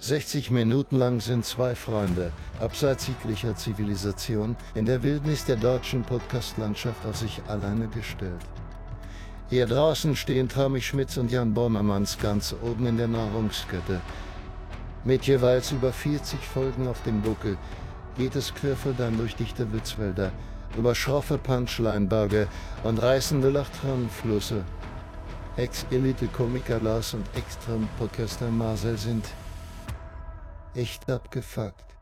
60 Minuten lang sind zwei Freunde, abseits jeglicher Zivilisation, in der Wildnis der deutschen Podcast-Landschaft auf sich alleine gestellt. Hier draußen stehen Tommy Schmitz und Jan Bommermanns ganz oben in der Nahrungskette. Mit jeweils über 40 Folgen auf dem Buckel geht es querfeldein durch dichte Witzwälder, über schroffe Punchline-Berge und reißende Lachtrannenflüsse. Ex-Elite-Komiker Lars und Extrem-Podcaster Marcel sind echt abgefuckt.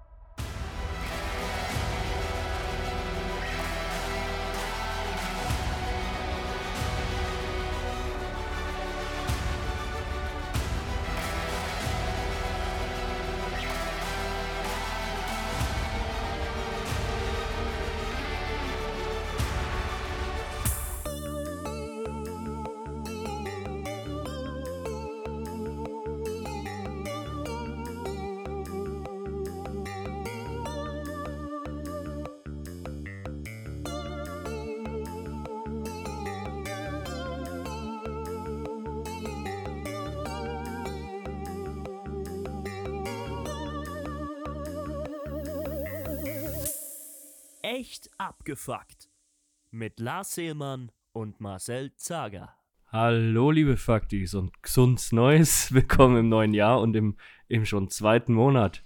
Lars Seelmann und Marcel Zager. Hallo, liebe Faktis und gesundes Neues. Willkommen im neuen Jahr und im, im schon zweiten Monat.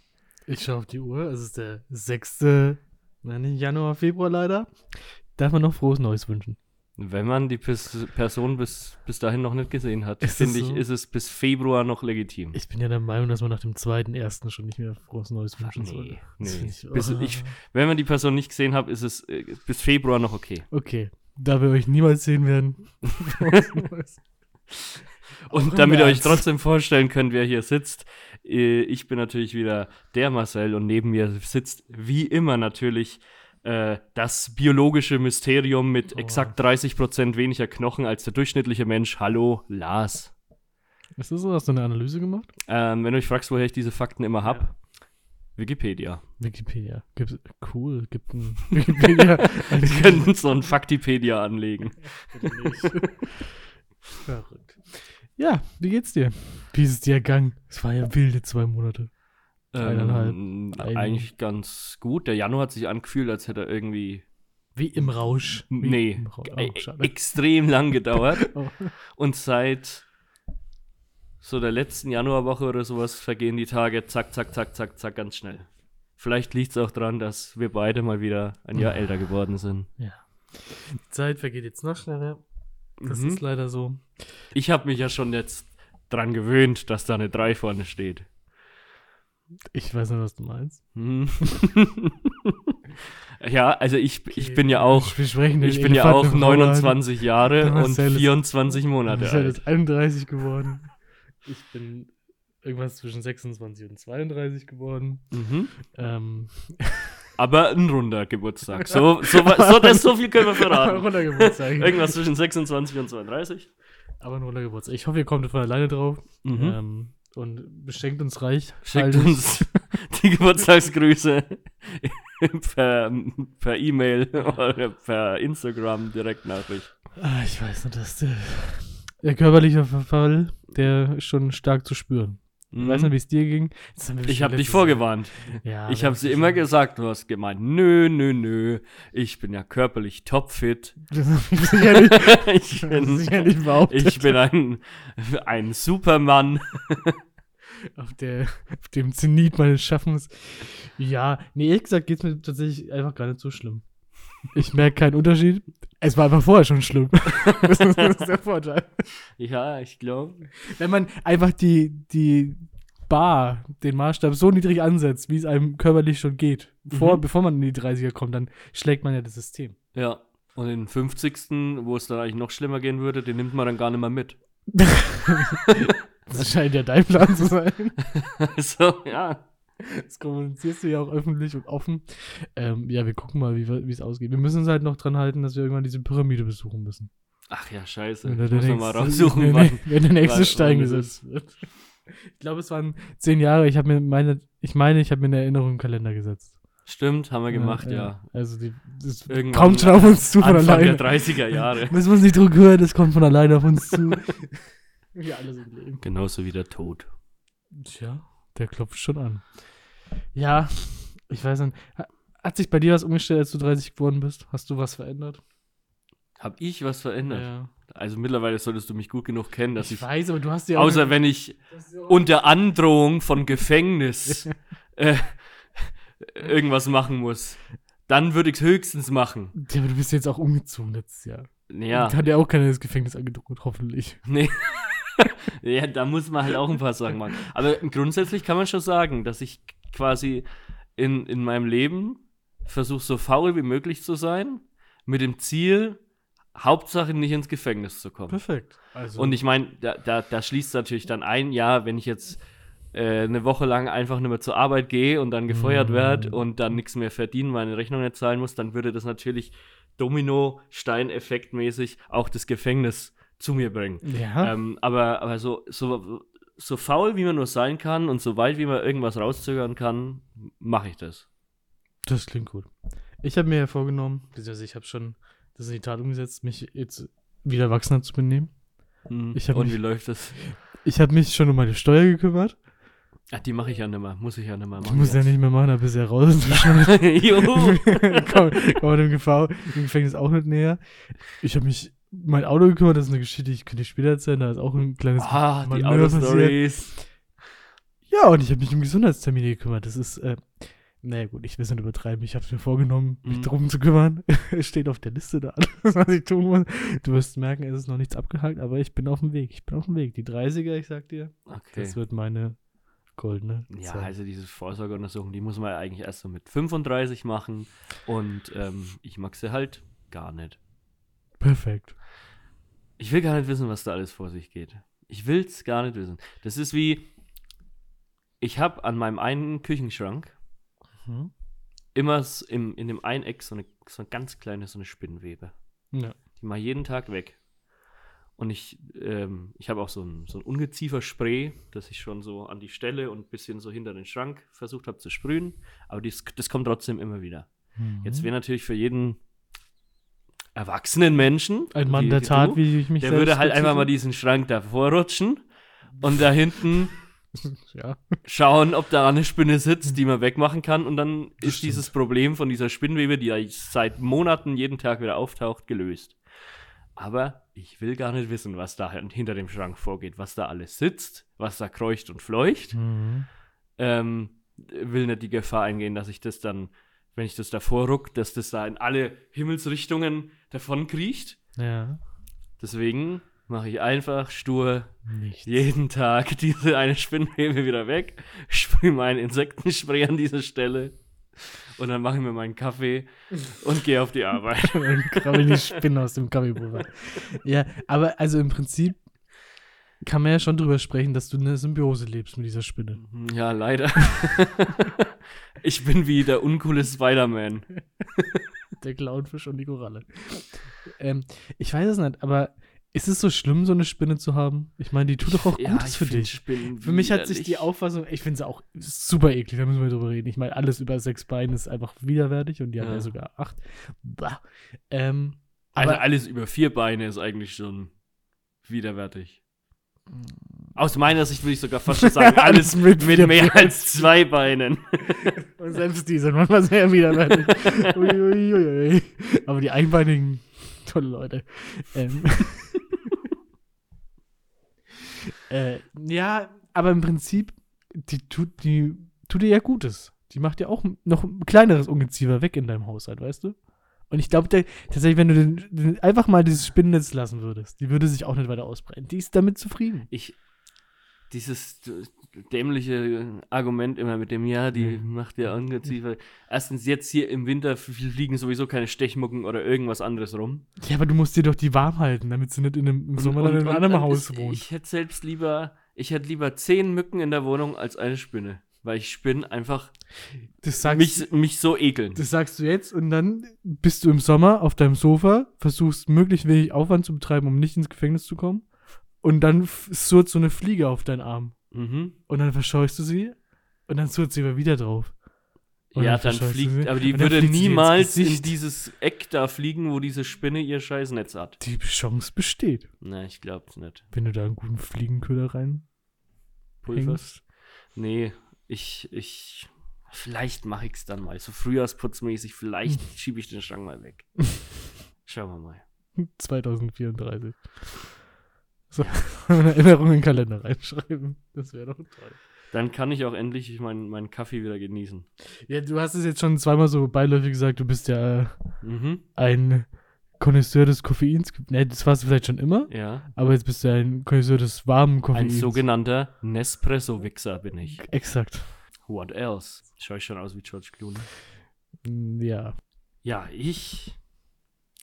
Ich schaue auf die Uhr, es ist der 6. Nein, nicht Januar, Februar leider. Darf man noch frohes Neues wünschen? Wenn man die Pers Person bis, bis dahin noch nicht gesehen hat, finde ich, so? ist es bis Februar noch legitim. Ich bin ja der Meinung, dass man nach dem zweiten, ersten schon nicht mehr frohes Neues wünschen soll. nee, Das nee. Ich, Bis, oh. ich, wenn man die Person nicht gesehen hat, ist es äh, bis Februar noch okay. okay, da wir euch niemals sehen werden. Und damit ihr euch trotzdem vorstellen könnt, wer hier sitzt, äh, ich bin natürlich wieder der Marcel und neben mir sitzt wie immer natürlich äh, das biologische Mysterium mit Oh. exakt 30% weniger Knochen als der durchschnittliche Mensch. Hallo, Lars. Ist das so? Hast du eine Analyse gemacht? Ähm, wenn du euch fragst, woher ich diese Fakten immer hab, Ja. Wikipedia. Wikipedia. Gibt's, cool, gibt ein Wikipedia. Wir könnten so ein Faktipedia anlegen. Verrückt. Ja, wie geht's dir? Wie ist es dir ergangen? Es war ja wilde zwei Monate. Eineinhalb. Ähm, Ein- eigentlich ganz gut. Der Januar hat sich angefühlt, als hätte er irgendwie Wie im Rausch. Wie nee, Im Rausch. Oh, extrem lang gedauert. Oh. Und seit so der letzten Januarwoche oder sowas vergehen die Tage zack, zack, zack, zack, zack ganz schnell. Vielleicht liegt es auch daran, dass wir beide mal wieder ein Jahr älter geworden sind. Ja. Die Zeit vergeht jetzt noch schneller. Das Mhm. ist leider so. Ich habe mich ja schon jetzt dran gewöhnt, dass da eine 3 vorne steht. Ich weiß nicht, was du meinst. Hm. ja, also ich, ich bin ja auch, Wir sprechen den ich bin ja auch Elefanten im Raum an. 29 Jahre und Marcel ist- 24 Du Monate bist ja alt. jetzt 31 geworden. Ich bin irgendwas zwischen 26 und 32 geworden. Mhm. Ähm, Aber ein runder Geburtstag. So, so, so, das, so viel können wir verraten. runder Geburtstag. Irgendwas zwischen 26 und 32. Aber ein runder Geburtstag. Ich hoffe, ihr kommt von alleine drauf. Mhm. Ähm, und beschenkt uns reich. Schickt uns die Geburtstagsgrüße per per E-Mail oder per Instagram Direktnachricht. Ah, ich weiß nicht, dass der, der körperliche Verfall, der ist schon stark zu spüren. Ich weiß nicht, wie es dir ging. Mhm. Ich habe dich vorgewarnt. Ja, ich habe sie immer gesagt, du hast gemeint, nö, nö, nö, ich bin ja körperlich topfit. Das ich sicherlich, ich bin, sicherlich behauptet. ich bin ein, ein Supermann. auf, der, auf dem Zenit meines Schaffens. Ja, nee, ehrlich gesagt geht es mir tatsächlich einfach gar nicht so schlimm. Ich merke keinen Unterschied. Es war einfach vorher schon schlimm. das, ist, das ist der Vorteil. Ja, ich glaube. Wenn man einfach die, die Bar, den Maßstab so niedrig ansetzt, wie es einem körperlich schon geht, vor, Mhm. bevor man in die 30er kommt, dann schlägt man ja das System. Ja. Und den 50. wo es dann eigentlich noch schlimmer gehen würde, den nimmt man dann gar nicht mehr mit. Das scheint ja dein Plan zu sein. so, ja. Das kommunizierst du ja auch öffentlich und offen. Ähm, ja, wir gucken mal, wie es ausgeht. Wir müssen uns halt noch dran halten, dass wir irgendwann diese Pyramide besuchen müssen. Ach ja, scheiße. Wenn der mal nächste- raussuchen, wenn, wann. wenn der nächste wann- Stein wann gesetzt wird. Ich glaube, es waren zehn Jahre. Ich habe mir meine, ich meine, ich habe mir eine Erinnerung im Kalender gesetzt. Stimmt, haben wir gemacht, ja. Also die, das Irgendwann kommt schon auf uns zu von Anfang alleine. der 30er Jahre. Müssen wir uns nicht drüber hören, das kommt von alleine auf uns zu. wir alle sind Leben. Genauso wie der Tod. Tja, Der klopft schon an. Ja, ich weiß nicht. Ha- Hat sich bei dir was umgestellt, als du 30 geworden bist? Hast du was verändert? Hab ich was verändert? Ja. Also mittlerweile solltest du mich gut genug kennen, dass Ich, ich, weiß, aber du hast ja auch. außer wenn ich unter Androhung von Gefängnis äh, irgendwas machen muss, dann würde ich es höchstens machen. ja, aber du bist jetzt auch umgezogen letztes Jahr. Ja, Hat ja auch keiner das Gefängnis angedroht, hoffentlich. nee. ja, da muss man halt auch ein paar Sachen machen. Aber grundsätzlich kann man schon sagen, dass ich quasi in, in meinem Leben versuche, so faul wie möglich zu sein, mit dem Ziel, Hauptsache nicht ins Gefängnis zu kommen. Perfekt. Also, Und ich meine, da, da, da schließt natürlich dann ein, ja, wenn ich jetzt äh, eine Woche lang einfach nicht mehr zur Arbeit gehe und dann gefeuert Mhm. werde und dann nichts mehr verdienen, meine Rechnung nicht zahlen muss, dann würde das natürlich Domino-Stein-Effekt-mäßig auch das Gefängnis zu mir bringen. ja, Ähm, aber aber so, so, so faul, wie man nur sein kann und so weit, wie man irgendwas rauszögern kann, mache ich das. das klingt gut. Ich habe mir ja vorgenommen, beziehungsweise ich habe schon das in die Tat umgesetzt, mich jetzt wieder erwachsener zu benehmen. Hm. Ich und mich- wie läuft das? Ich habe mich schon um meine Steuer gekümmert. Ach, die mache ich ja nicht mehr. Muss ich ja nicht mehr Ich machen. muss ja jetzt. nicht mehr machen, da bist du ja raus. Juhu. komm, komm dem, Gefahr, dem Gefängnis auch nicht näher. Ich habe mich mein Auto gekümmert, das ist eine Geschichte, die könnte ich später erzählen, da ist auch ein kleines Ah, die Auto-Stories. Ja, und ich habe mich um Gesundheitstermine gekümmert. Das ist, äh, naja gut, ich will es nicht übertreiben. Ich habe es mir vorgenommen, mich Mhm. drum zu kümmern. Es steht auf der Liste da alles, was ich tun muss. Du wirst merken, es ist noch nichts abgehakt, aber ich bin auf dem Weg. Ich bin auf dem Weg. Die 30er, ich sag dir, Okay. das wird meine goldene Ja, Zeit. also diese Vorsorgeuntersuchung, die muss man eigentlich erst so mit 35 machen und ähm, ich mag sie halt gar nicht. Perfekt. Ich will gar nicht wissen, was da alles vor sich geht. Ich will's gar nicht wissen. Das ist wie, ich habe an meinem einen Küchenschrank Mhm. immer im, in dem einen Eck so eine, so eine ganz kleine, so eine Spinnenwebe. Ja. Die mache ich jeden Tag weg. Und ich, ähm, ich habe auch so ein, so ein Ungeziefer-Spray, das ich schon so an die Stelle und ein bisschen so hinter den Schrank versucht habe zu sprühen. Aber dies, das kommt trotzdem immer wieder. Mhm. Jetzt wäre natürlich für jeden erwachsenen Menschen, ein Mann wie- der Tat, du, wie ich mich der würde halt einfach mal diesen Schrank davor rutschen und da hinten Ja. schauen, ob da eine Spinne sitzt, die man wegmachen kann. Und dann Das ist stimmt. dieses Problem von dieser Spinnwebe, die ja seit Monaten jeden Tag wieder auftaucht, gelöst. Aber ich will gar nicht wissen, was da hinter dem Schrank vorgeht, was da alles sitzt, was da kreucht und fleucht. Mhm. Ähm, will nicht die Gefahr eingehen, dass ich das dann, wenn ich das davor ruck, dass das da in alle Himmelsrichtungen davon kriecht. Ja. Deswegen mache ich einfach stur Nichts. jeden Tag diese eine Spinnwebe wieder weg, sprühe meinen Insektenspray an diese Stelle und dann mache ich mir meinen Kaffee und gehe auf die Arbeit. Dann krabbeln die Spinnen aus dem Kaffeepulver. Ja, aber also im Prinzip kann man ja schon drüber sprechen, dass du eine Symbiose lebst mit dieser Spinne. Ja, leider. ich bin wie der uncoole Spider-Man. Der Clownfisch und die Koralle. Ähm, ich weiß es nicht, aber ist es so schlimm, so eine Spinne zu haben? Ich meine, die tut doch auch Ja, Gutes für dich. Spinnen Für mich hat sich die. Auffassung, ich finde sie auch super eklig, da müssen wir drüber reden. Ich meine, alles über sechs Beine ist einfach widerwärtig und die haben Ja. ja sogar acht. Bah. Ähm, Also aber alles über vier Beine ist eigentlich schon widerwärtig. Aus meiner Sicht würde ich sogar fast schon sagen, alles mit, mit mehr als zwei Beinen. Und selbst die sind manchmal sehr widerwärtig. Uiuiui. Aber die einbeinigen, tolle Leute. Ähm. äh, ja, aber im Prinzip, die tut, die tut dir ja Gutes. Die macht ja auch noch ein kleineres Ungeziefer weg in deinem Haushalt, weißt du? Und ich glaube tatsächlich, wenn du den, den einfach mal dieses Spinnennetz lassen würdest, die würde sich auch nicht weiter ausbreiten. Die ist damit zufrieden. Ich, dieses dämliche Argument immer mit dem, ja, die Mhm. macht ja Ungeziefer. Erstens, jetzt hier im Winter fliegen sowieso keine Stechmucken oder irgendwas anderes rum. Ja, aber du musst dir doch die warm halten, damit sie nicht in einem, im Sommer dann in einem anderen Haus wohnt. Ich hätte selbst lieber, ich hätte lieber zehn Mücken in der Wohnung als eine Spinne. Weil ich Spinnen einfach sagst, mich, mich so ekeln. das sagst du jetzt und dann bist du im Sommer auf deinem Sofa, versuchst möglichst wenig Aufwand zu betreiben, um nicht ins Gefängnis zu kommen. Und dann surrt so eine Fliege auf deinen Arm. Mhm. Und dann verscheuchst du sie und dann surrt sie aber wieder drauf. Und Ja, dann dann fliegt, aber die würde niemals in dieses Eck da fliegen, wo diese Spinne ihr scheiß Netz hat. Die Chance besteht, Na, ich glaub's nicht. wenn du da einen guten Fliegenköder rein Pulver? hängst. Nee, Ich, ich, vielleicht mache ich es dann mal. So frühjahrsputzmäßig, vielleicht schiebe ich den Schrank mal weg. Schauen wir mal. 2034. So, eine Erinnerung in den Kalender reinschreiben. Das wäre doch toll. Dann kann ich auch endlich meinen meinen Kaffee wieder genießen. Ja, du hast es jetzt schon zweimal so beiläufig gesagt, du bist ja äh, Mhm. ein Konnoisseur des Koffeins. Ne, das warst du vielleicht schon immer, Ja. aber jetzt bist du ein Konnoisseur des warmen Ein Koffeins. sogenannter Nespresso-Wichser bin ich. Exakt. What else? Schau ich schon aus wie George Clooney? Mm, Ja. Ja, ich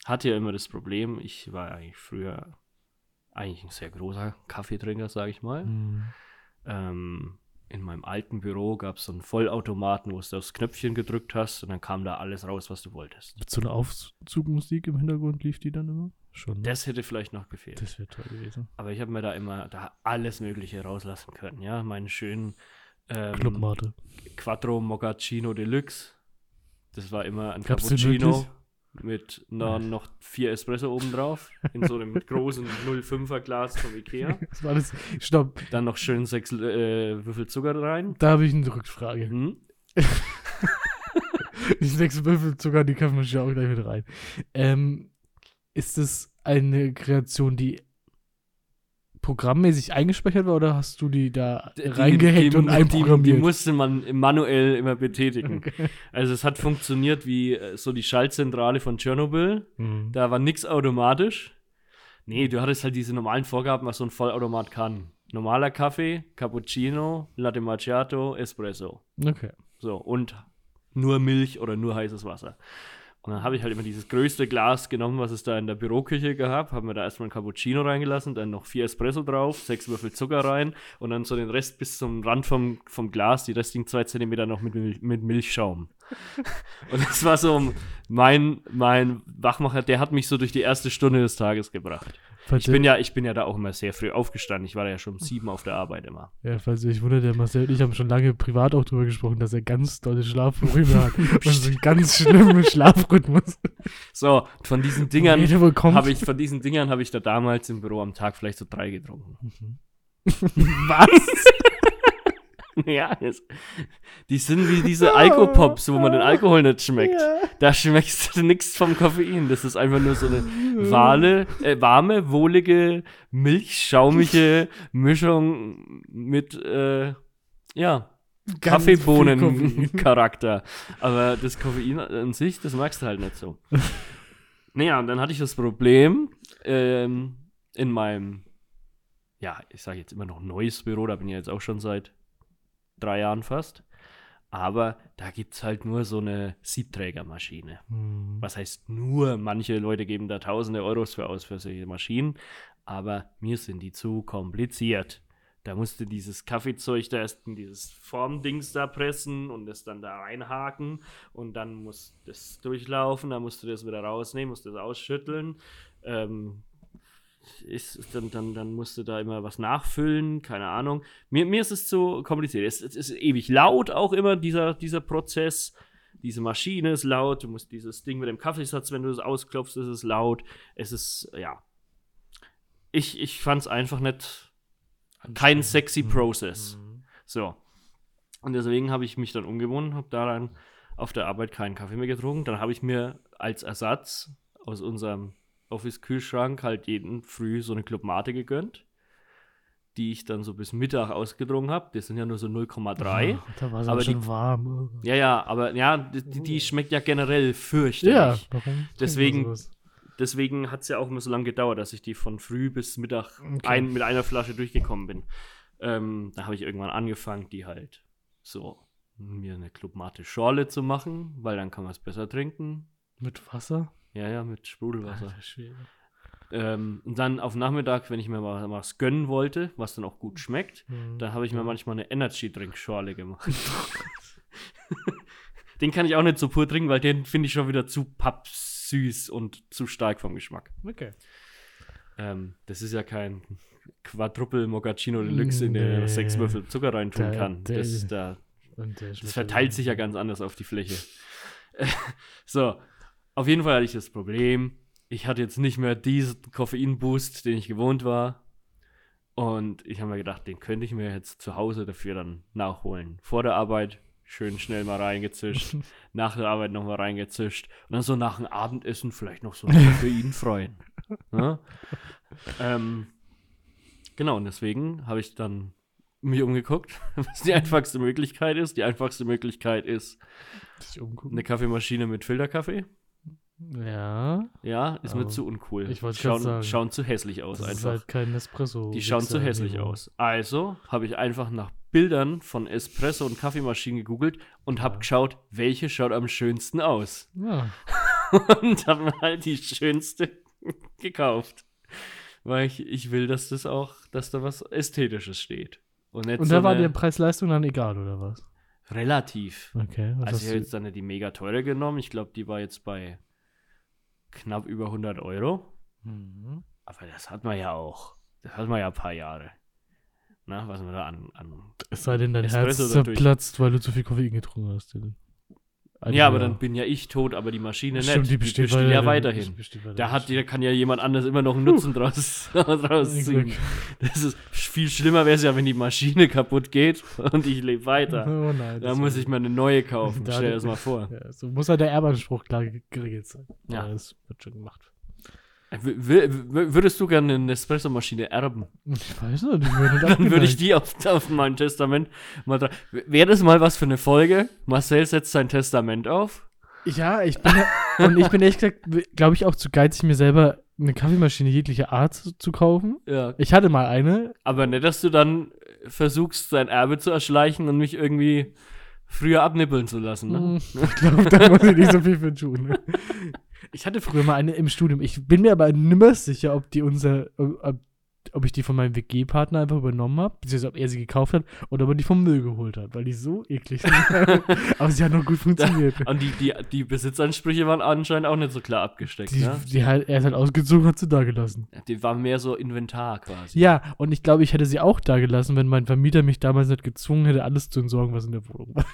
hatte ja immer das Problem, ich war eigentlich früher eigentlich ein sehr großer Kaffeetrinker, sage ich mal. Mm. Ähm, in meinem alten Büro gab es so einen Vollautomaten, wo du aufs Knöpfchen gedrückt hast und dann kam da alles raus, was du wolltest. Mit so einer Aufzugmusik im Hintergrund lief die dann immer? Schon. ne? Das hätte vielleicht noch gefehlt. Das wäre toll gewesen. Aber ich habe mir da immer da alles Mögliche rauslassen können, ja. Meinen schönen ähm, Clubmate. Quattro Mochaccino Deluxe. Das war immer ein Gab's Cappuccino? Mit na, noch vier Espresso obendrauf. in so einem großen 05er Glas vom Ikea. Das war alles. Stopp. Dann noch schön sechs äh, Würfel Zucker rein. Da habe ich eine Rückfrage. Hm? Die sechs Würfel Zucker, die können wir schon auch gleich mit rein. Ähm, ist das eine Kreation, die programmmäßig eingespeichert war oder hast du die da reingehackt und die, einprogrammiert? die musste man manuell immer betätigen. Also es hat funktioniert wie äh, so die Schaltzentrale von Tschernobyl. Mhm. Da war nichts automatisch. Nee, du hattest halt diese normalen Vorgaben, was so ein Vollautomat kann. Normaler Kaffee, Cappuccino, Latte Macchiato, Espresso. Okay. So, und nur Milch oder nur heißes Wasser. Und dann habe ich halt immer dieses größte Glas genommen, was es da in der Büroküche gab, habe mir da erstmal ein Cappuccino reingelassen, dann noch vier Espresso drauf, sechs Würfel Zucker rein und dann so den Rest bis zum Rand vom, vom Glas, die restlichen zwei Zentimeter noch mit, mit Milchschaum. und das war so mein, mein Wachmacher, der hat mich so durch die erste Stunde des Tages gebracht. Falls Ich bin ja, ich bin ja da auch immer sehr früh aufgestanden. Ich war da ja schon um sieben auf der Arbeit immer. Ja, falls ihr euch wundert, der Marcel und ich haben schon lange privat auch drüber gesprochen, dass er ganz dolle Schlafprobleme hat. und so einen ganz schlimmen Schlafrhythmus. So, von diesen Dingern habe ich von diesen Dingern habe ich da damals im Büro am Tag vielleicht so drei getrunken. Was? ja, das, die sind wie diese Alkopops, wo man den Alkohol nicht schmeckt. Da schmeckst du nichts vom Koffein. Das ist einfach nur so eine wale, äh, warme, wohlige, milchschaumige Mischung mit äh, ja. Kaffeebohnen-Charakter. Aber das Koffein an sich, das magst du halt nicht so. naja, und dann hatte ich das Problem ähm, in meinem, ja, ich sage jetzt immer noch neues Büro, da bin ich jetzt auch schon seit drei Jahren fast. Aber da gibt es halt nur so eine Siebträgermaschine. Hm. Was heißt nur? Manche Leute geben da tausende Euros für aus für solche Maschinen. Aber mir sind die zu kompliziert. Da musste dieses Kaffeezeug da erst in dieses Formdings da pressen und das dann da reinhaken und dann muss das durchlaufen, dann musst du das wieder rausnehmen, musst das ausschütteln. Ähm, ist, dann, dann, dann musst du da immer was nachfüllen, keine Ahnung. Mir, mir ist es zu kompliziert. Es, es ist ewig laut auch immer, dieser, dieser Prozess. Diese Maschine ist laut, du musst dieses Ding mit dem Kaffeesatz, wenn du es ausklopfst, ist es laut. Es ist, ja. Ich, ich fand es einfach nicht kein sexy Process. So. Und deswegen habe ich mich dann umgewohnt, habe daran auf der Arbeit keinen Kaffee mehr getrunken. Dann habe ich mir als Ersatz aus unserem Office-Kühlschrank halt jeden Früh so eine Club Mate gegönnt, die ich dann so bis Mittag ausgedrungen habe. Das sind ja nur so 0,3. Ah, Da war es Aber aber die- schon warm. Ja, ja, aber ja, die, die- schmeckt ja generell fürchterlich. Ja, warum? Deswegen-? Deswegen hat es ja auch immer so lange gedauert, dass ich die von früh bis Mittag Okay. ein, mit einer Flasche durchgekommen bin. Ähm, da habe ich irgendwann angefangen, die halt so mir eine Clubmate Schorle zu machen, weil dann kann man es besser trinken. Mit Wasser? Ja, ja, mit Sprudelwasser. Ähm, und dann auf Nachmittag, wenn ich mir mal was gönnen wollte, was dann auch gut schmeckt, Mhm. da habe ich mir manchmal eine Energy Drink Schorle gemacht. den kann ich auch nicht so pur trinken, weil den finde ich schon wieder zu pappsüß und zu stark vom Geschmack. Okay. Ähm, das ist ja kein Quadruple Mochaccino Deluxe, in der Nee. sechs Würfel Zucker reintun Der- kann. der- Das, da, das verteilt sich ja ganz anders auf die Fläche. so, auf jeden Fall hatte ich das Problem. Ich hatte jetzt nicht mehr diesen Koffeinboost, den ich gewohnt war. Und ich habe mir gedacht, den könnte ich mir jetzt zu Hause dafür dann nachholen. Vor der Arbeit schön schnell mal reingezischt, nach der Arbeit nochmal reingezischt und dann so nach dem Abendessen vielleicht noch so für ihn freuen. Ja? Ähm, genau, und deswegen habe ich dann mich umgeguckt, was die einfachste Möglichkeit ist. Die einfachste Möglichkeit ist eine Kaffeemaschine mit Filterkaffee. Ja. Ja, ist mir zu uncool. ich wollte schauen, sagen, schauen zu hässlich aus Das ist einfach. halt kein Espresso. Die schauen zu hässlich aus. Also habe ich einfach nach Bildern von Espresso und Kaffeemaschinen gegoogelt und habe geschaut, welche schaut am schönsten aus. Ja. und habe mir halt die schönste gekauft. Weil ich, ich will, dass das auch, dass da was Ästhetisches steht. Und, Und so da war eine- dir Preis-Leistung dann egal, oder was? relativ. Okay. Was Also ich habe jetzt dann die mega teure genommen. Ich glaube, die war jetzt bei knapp über 100 Euro. Mhm. Aber das hat man ja auch. Das hat man ja ein paar Jahre. Na, was man da an. an Es sei denn, dein Espresso Herz zerplatzt, weil du zu viel Koffein getrunken hast. Dylan. Ja, aber dann bin ja ich tot, aber die Maschine nicht. Stimmt, die besteht, ja weiterhin. Die besteht weiterhin. Da hat, da kann ja jemand anders immer noch einen Nutzen draus, draus ziehen. Das ist viel schlimmer wäre es ja, wenn die Maschine kaputt geht und ich lebe weiter. Oh nein. Da muss ich mir eine neue kaufen. Da- Stell dir das mal vor. Ja, so muss halt der Erbanspruch klar ge- geregelt sein. Ja. Das wird schon gemacht. Würdest du gerne eine Espresso-Maschine erben? Ich weiß nicht. Ich würde Dann würde ich die auf, auf mein Testament mal dran. Wäre das mal was für eine Folge? Marcel setzt sein Testament auf. Ja, ich bin und ich bin ehrlich gesagt, glaube ich, auch zu geizig, mir selber eine Kaffeemaschine jeglicher Art zu, zu kaufen. Ja. Ich hatte mal eine. Aber nicht, dass du dann versuchst, dein Erbe zu erschleichen und mich irgendwie früher abnippeln zu lassen. Ne? Hm, Ich glaube, da muss ich nicht so viel für tun. ne? Ich hatte früher mal eine im Studium. Ich bin mir aber nimmer sicher, ob die unser, ob, ob ich die von meinem WG-Partner einfach übernommen habe, beziehungsweise ob er sie gekauft hat oder ob er die vom Müll geholt hat, weil die so eklig sind. aber sie hat noch gut funktioniert. Und die, die, die Besitzansprüche waren anscheinend auch nicht so klar abgesteckt. Die, ne? die halt, er ist halt ausgezogen und hat sie da gelassen. Die waren mehr so Inventar quasi. Ja, und ich glaube, ich hätte sie auch da gelassen, wenn mein Vermieter mich damals nicht gezwungen hätte, alles zu entsorgen, was in der Wohnung war.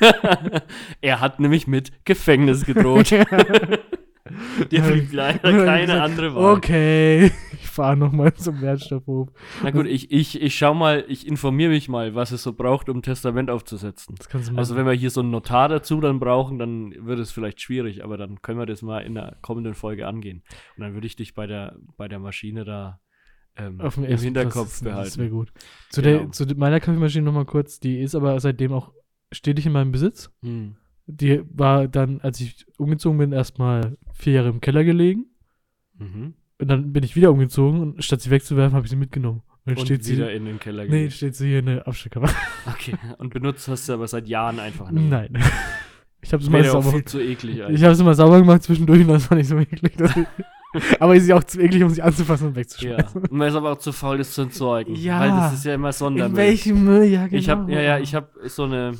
er hat nämlich mit Gefängnis gedroht. Dir blieb leider keine andere Wahl. Okay, ich fahre nochmal zum Wertstoffhof. Na gut, ich, ich, ich schau mal, ich informiere mich mal, was es so braucht, um ein Testament aufzusetzen. Das kannst du machen. Also wenn wir hier so einen Notar dazu dann brauchen, dann wird es vielleicht schwierig, aber dann können wir das mal in der kommenden Folge angehen. Und dann würde ich dich bei der, bei der Maschine da ähm, auf dem im Hinterkopf Platz, Das wäre behalten. gut. Zu, Genau. der, zu meiner Kaffeemaschine nochmal kurz, die ist aber seitdem auch stetig in meinem Besitz. Hm. Die war dann, als ich umgezogen bin, erstmal vier Jahre im Keller gelegen. Mhm. Und dann bin ich wieder umgezogen und statt sie wegzuwerfen, habe ich sie mitgenommen. Und Und steht wieder sie. in den Keller Nee, gelegt. jetzt steht sie hier in der Abstellkammer. Okay. Und benutzt hast du aber seit Jahren einfach nicht. Nein. Ich habe es mal sauber. viel zu eklig Ich habe es immer sauber gemacht zwischendurch und das war nicht so eklig. aber es ist ja auch zu eklig, um sie anzufassen und Ja. wegzuschmeißen. Und man ist aber auch zu faul, das zu entsorgen. Ja. Weil das ist ja immer Sondermüll. In welchem Müll? Ja, genau. Ich habe ja, ja, ich habe so eine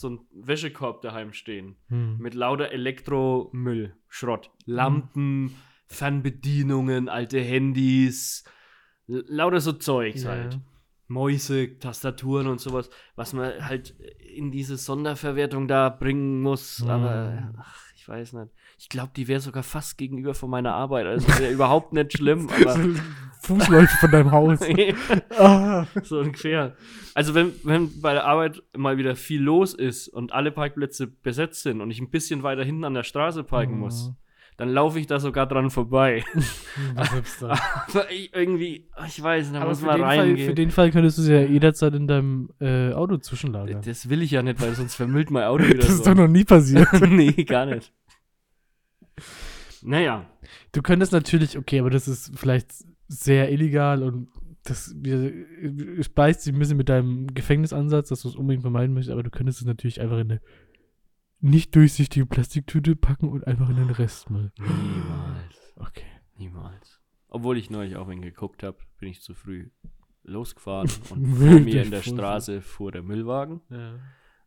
so einen Wäschekorb daheim stehen Hm. mit lauter Elektromüll, Schrott, Lampen, Fernbedienungen, alte Handys, lauter so Zeugs Ja. halt. Mäuse, Tastaturen und sowas, was man halt in diese Sonderverwertung da bringen muss. Hm. Aber ach, ich weiß nicht. Ich glaube, die wäre sogar fast gegenüber von meiner Arbeit. Also wäre überhaupt nicht schlimm, aber Fußläufe von deinem Haus. ah. so ungefähr. Also wenn, wenn bei der Arbeit mal wieder viel los ist und alle Parkplätze besetzt sind und ich ein bisschen weiter hinten an der Straße parken Mhm. muss, dann laufe ich da sogar dran vorbei. Aber ich irgendwie, ich weiß, da Aber muss für man den, Fall, für reingehen. den Fall könntest du sie ja jederzeit in deinem äh, Auto zwischenlagern. Das will ich ja nicht, weil sonst vermüllt mein Auto wieder Das ist so. doch noch nie passiert. nee, gar nicht. Naja, Du könntest natürlich, okay, aber das ist vielleicht sehr illegal und das beißt sich ein bisschen mit deinem Gefängnisansatz, dass du es unbedingt vermeiden möchtest, aber du könntest es natürlich einfach in eine nicht durchsichtige Plastiktüte packen und einfach in den Restmüll. niemals. Okay. Niemals. Obwohl ich neulich auch wenn geguckt habe, bin ich zu früh losgefahren und vor mir in der Straße fuhr der Müllwagen. Ja.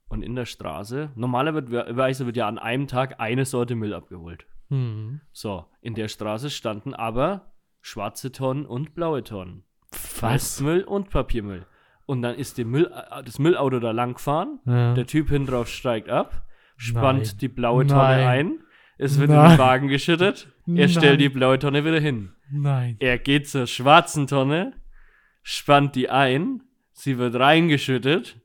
Und in der Straße, normalerweise wird ja an einem Tag eine Sorte Müll abgeholt. Hm. So, in der Straße standen aber schwarze Tonnen und blaue Tonnen. Was? Restmüll und Papiermüll. Und dann ist die Müll, äh, das Müllauto da langgefahren, Ja. der Typ hinten drauf steigt ab, spannt Nein. die blaue Tonne Nein. ein, es wird in Nein. den Wagen geschüttet, er stellt die blaue Tonne wieder hin. Nein. Er geht zur schwarzen Tonne, spannt die ein, sie wird reingeschüttet,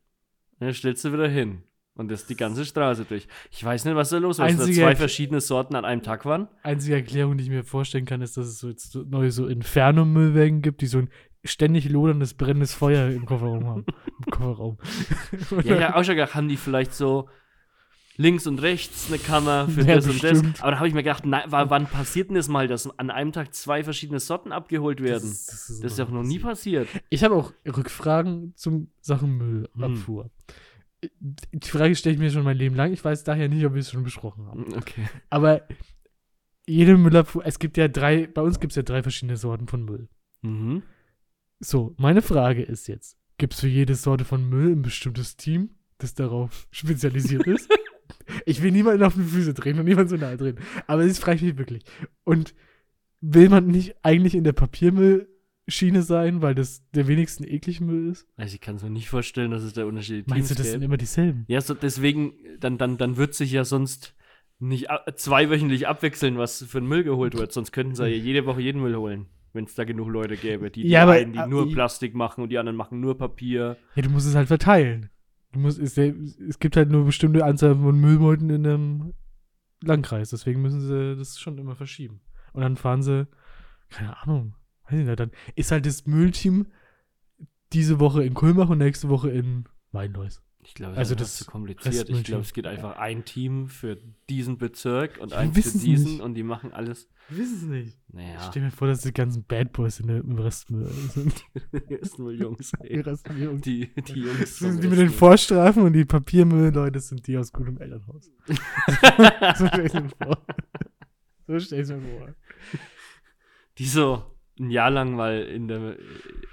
dann stellt sie wieder hin. Und das die ganze Straße durch. Ich weiß nicht, was da los war. Dass da zwei verschiedene Sorten an einem Tag waren. Einzige Erklärung, die ich mir vorstellen kann, ist, dass es so jetzt neue so Inferno-Müllwägen gibt, die so ein ständig loderndes, brennendes Feuer im Kofferraum haben. Im Kofferraum. Ja, ja, auch schon gedacht, haben die vielleicht so links und rechts eine Kammer für Ja, das und bestimmt. das. Aber da habe ich mir gedacht, na, wa- wann passiert denn das mal, dass an einem Tag zwei verschiedene Sorten abgeholt werden? Das, das ist doch noch nie passiert. Ich habe auch Rückfragen zum Sachen Müllabfuhr. Die Frage stelle ich mir schon mein Leben lang. Ich weiß daher nicht, ob wir es schon besprochen haben. Okay. Aber jede Müllabfuhr, es gibt ja drei, bei uns gibt es ja drei verschiedene Sorten von Müll. Mhm. So, meine Frage ist jetzt: Gibt es für jede Sorte von Müll ein bestimmtes Team, das darauf spezialisiert ist? ich will niemanden auf die Füße drehen und niemand so nahe drehen. Aber das frage ich mich wirklich. Und will man nicht eigentlich in der Papiermüllschiene sein, weil das der wenigsten eklig Müll ist? Also ich kann es mir nicht vorstellen, dass es da Unterschiede Meinst du, das sind gäbe. immer dieselben? Ja, so deswegen, dann, dann, dann wird sich ja sonst nicht zweiwöchentlich abwechseln, was für ein Müll geholt wird. Sonst könnten sie ja jede Woche jeden Müll holen, wenn es da genug Leute gäbe. Die, die Ja, aber- einen, die aber- nur Plastik machen und die anderen machen nur Papier. Ja, du musst es halt verteilen. Du musst, es, es gibt halt nur bestimmte Anzahl von Müllbeuteln in einem Landkreis. Deswegen müssen sie das schon immer verschieben. Und dann fahren sie, keine Ahnung, weiß ich nicht, dann ist halt das Müllteam diese Woche in Kulmbach und nächste Woche in Weinlois. Ich glaube, Also das ist zu kompliziert. Ich glaube, es geht einfach ein Team für diesen Bezirk und wir für diesen nicht. und die machen alles. Ich weiß es nicht. Ich Naja, stell mir vor, dass die ganzen Bad Boys in der, im Restmüll sind. hier ist nur Jungs. Die Ey. Restmüll. Die, die Jungs. Das sind die mit den. Vorstrafen und die Papiermüllleute sind die aus gutem Elternhaus. so stell ich mir vor. So stell ich mir vor. Die so ein Jahr lang mal in der,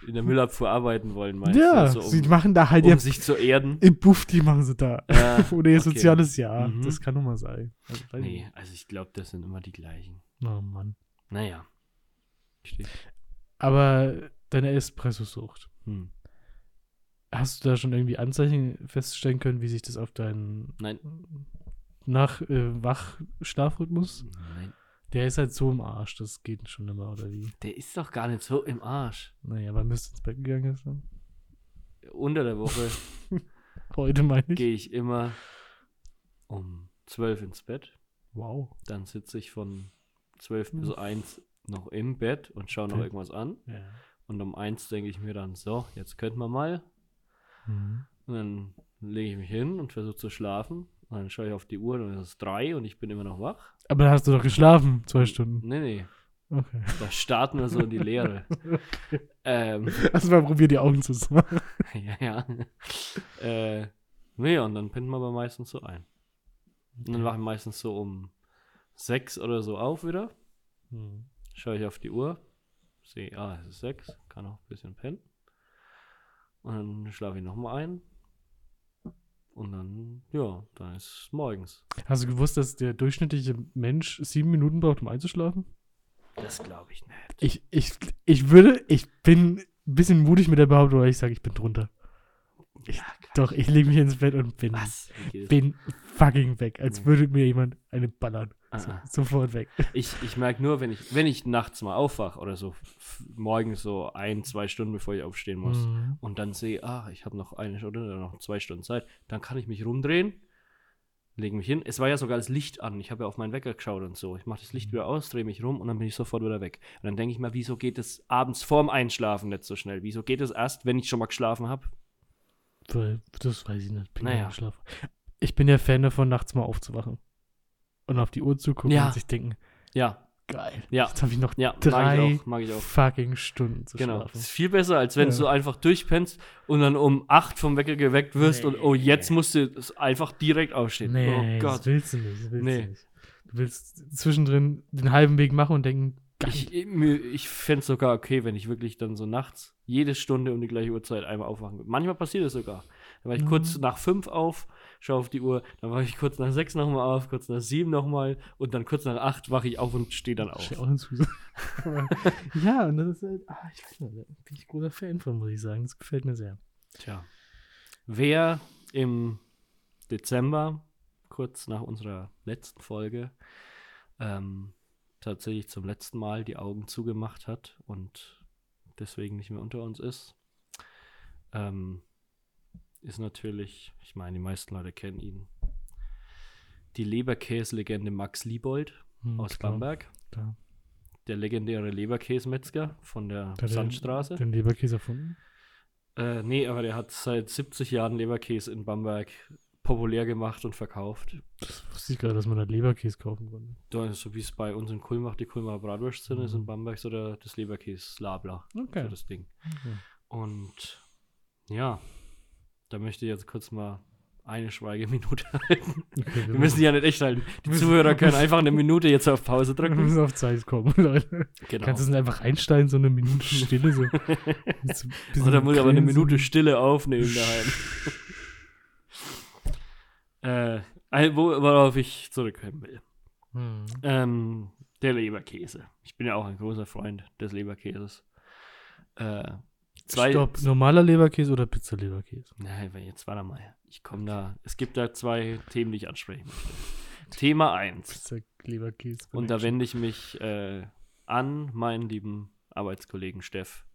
in der Müllabfuhr arbeiten wollen, meinst Ja, du? So, sie um, machen da halt um sich zu erden. im Bufti machen sie da. Ja, Oder ihr okay. soziales Jahr. Mhm. Das kann doch mal sein. Also, Nee, also ich glaube, das sind immer die gleichen. Oh Mann. Naja. Aber deine Espresso-Sucht. Hm. Hast du da schon irgendwie Anzeichen feststellen können, wie sich das auf deinen Nein. nach äh, Wachschlafrhythmus? Nein. Der ist halt so im Arsch, das geht schon immer, oder wie? Der ist doch gar nicht so im Arsch. Naja, wann bist du ins Bett gegangen gestern? Unter der Woche Heute meine ich. gehe ich immer um 12 ins Bett. Wow. Dann sitze ich von 12 bis 1 noch im Bett und schaue noch irgendwas an. Ja. Und um 1 denke ich mir dann, so, jetzt könnten wir mal. Mhm. Und dann lege ich mich hin und versuche zu schlafen. Und dann schaue ich auf die Uhr und es ist 3 und ich bin immer noch wach. Aber da hast du doch geschlafen, zwei Stunden. Nee, nee. Okay. Da starten wir so in die Leere. ähm, Hast du mal probiert, die Augen zu machen? ja, ja. äh, nee, und dann pennt man aber meistens so ein. Und dann wache ich meistens so um 6 oder so auf wieder. Mhm. Schaue ich auf die Uhr, sehe, ah, es ist 6, kann auch ein bisschen pennen. Und dann schlafe ich nochmal ein. Und dann, ja, dann ist es morgens. Hast du gewusst, dass der durchschnittliche Mensch sieben Minuten braucht, um einzuschlafen? Das glaube ich nicht. Ich, ich, ich würde, ich bin ein bisschen mutig mit der Behauptung, aber ich sage, ich bin drunter. Ja, Doch, ich lege mich ins Bett und bin, Was? Bin fucking weg, als Nee. würde mir jemand eine ballern. Ah, So, ah. sofort weg. Ich, ich merke nur, wenn ich, wenn ich nachts mal aufwache oder so, morgens so ein, zwei Stunden, bevor ich aufstehen muss, Mhm. und dann sehe, ah, ich habe noch eine Stunde oder noch zwei Stunden Zeit, dann kann ich mich rumdrehen, lege mich hin. Es war ja sogar das Licht an. Ich habe ja auf meinen Wecker geschaut und so. Ich mache das Licht wieder aus, drehe mich rum und dann bin ich sofort wieder weg. Und dann denke ich mir, wieso geht es abends vorm Einschlafen nicht so schnell? Wieso geht es erst, wenn ich schon mal geschlafen habe? Weil, Das weiß ich nicht. Bin Naja. naja. geschlafen. Ich bin ja Fan davon, nachts mal aufzuwachen. Und auf die Uhr zu gucken Ja. und sich denken, Ja, geil. Ja. Jetzt habe ich noch ja, mag drei ich auch, mag ich auch. fucking Stunden zu Genau. schlafen. Ist viel besser, als wenn Ja. du einfach durchpennst und dann um 8 vom Wecker geweckt wirst und oh, Nee. jetzt musst du es einfach direkt aufstehen. Nee, oh das Gott. willst du nicht. Das willst Nee. du nicht. Du willst zwischendrin den halben Weg machen und denken, geil. Ich, ich, mir- ich fände es sogar okay, wenn ich wirklich dann so nachts jede Stunde um die gleiche Uhrzeit einmal aufwachen würde. Manchmal passiert es sogar. Dann war ich Mhm. kurz nach 5 auf, schaue auf die Uhr, dann war ich kurz nach 6 nochmal auf, kurz nach 7 nochmal und dann kurz nach 8 wache ich auf und stehe dann auf. Ja, und das ist halt, ah, ich weiß nicht, da bin ich großer Fan von, muss ich sagen. Das gefällt mir sehr. Tja. Wer im Dezember, kurz nach unserer letzten Folge, ähm, tatsächlich zum letzten Mal die Augen zugemacht hat und deswegen nicht mehr unter uns ist. Ähm, ist natürlich, ich meine, die meisten Leute kennen ihn. Die Leberkäse-Legende Max Liebold Hm, aus klar, Bamberg. klar. Der legendäre Leberkäsmetzger von der Hat Sandstraße. Den Leberkäse erfunden? Äh, nee, aber der hat seit 70 Jahren Leberkäse in Bamberg populär gemacht und verkauft. Das wusste ich gerade, dass man da Leberkäse kaufen konnte. Ist so wie es bei uns in Kulmach die Kulmer Bratwurst sind, ist in Mhm. Bamberg so der, das Leberkäse-Labler. Okay. So das Ding. Okay. Und ja, da möchte ich jetzt kurz mal eine Schweigeminute halten. Okay, Wir müssen die ja nicht echt halten. Die müssen- Zuhörer können einfach eine Minute jetzt auf Pause wir drücken. müssen auf Zeit kommen, Leute. Genau. Kannst du es nicht einfach einstellen, so eine Minute Stille? So, so Oder muss ich aber eine? Minute Stille aufnehmen daheim. äh, wo, worauf ich zurückkommen will. Hm. Ähm, der Leberkäse. Ich bin ja auch ein großer Freund des Leberkäses. Äh, zwei, Stopp, normaler Leberkäse oder Pizza-Leberkäse? Nein, jetzt warte mal. Ich komme da. Es gibt da zwei Themen, die ich ansprechen möchte. Thema 1. Pizza-Leberkäse. Und da wende ich mich äh, an meinen lieben Arbeitskollegen Steff,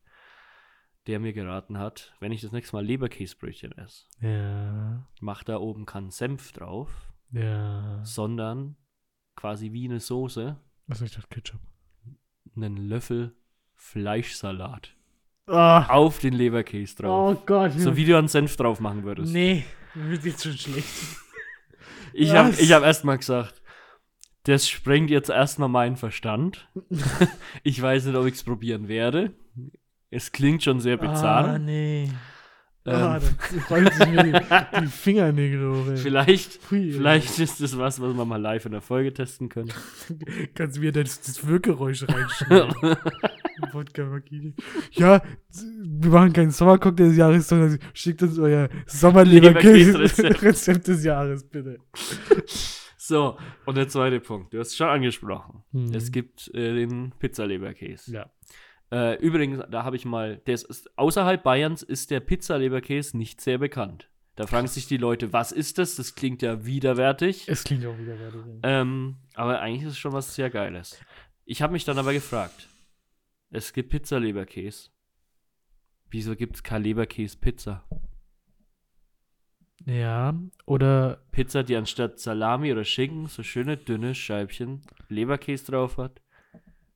der mir geraten hat, wenn ich das nächste Mal Leberkäsebrötchen esse, Ja, mach da oben keinen Senf drauf, ja. sondern quasi wie eine Soße Was ich dachte, Ketchup. einen Löffel Fleischsalat Ah, auf den Leberkäse drauf. oh Gott. So wie du einen Senf drauf machen würdest. Nee, mir wird jetzt schon schlecht. Ich habe hab erstmal gesagt, das sprengt jetzt erstmal meinen Verstand. ich weiß nicht, ob ich es probieren werde. Es klingt schon sehr Ah, bizarr. nee. Ähm, ah, da sich mir die, die Fingernägel hoch. ey. vielleicht, Hui, vielleicht ist das was, was wir mal live in der Folge testen können. Kannst du mir das, das Wirkgeräusch reinschneiden? Wodka Martini. Ja, wir machen keinen Sommercocktail des Jahres, sondern schickt uns euer Leberkäse-Rezept. Sommerleberkäse-Rezept des Jahres, bitte. So, und der zweite Punkt. Du hast es schon angesprochen. Mhm. Es gibt äh, den Pizzaleberkäse. Ja. Äh, übrigens, da habe ich mal, ist, außerhalb Bayerns ist der Pizzaleberkäse nicht sehr bekannt. Da fragen sich die Leute, was ist das? Das klingt ja widerwärtig. Es klingt auch wieder wertig. Ähm, aber eigentlich ist es schon was sehr Geiles. Ich habe mich dann aber gefragt, es gibt Pizzaleberkäse. Wieso gibt es keine Leberkäse-Pizza? Ja, oder Pizza, die anstatt Salami oder Schinken so schöne dünne Scheibchen Leberkäse drauf hat.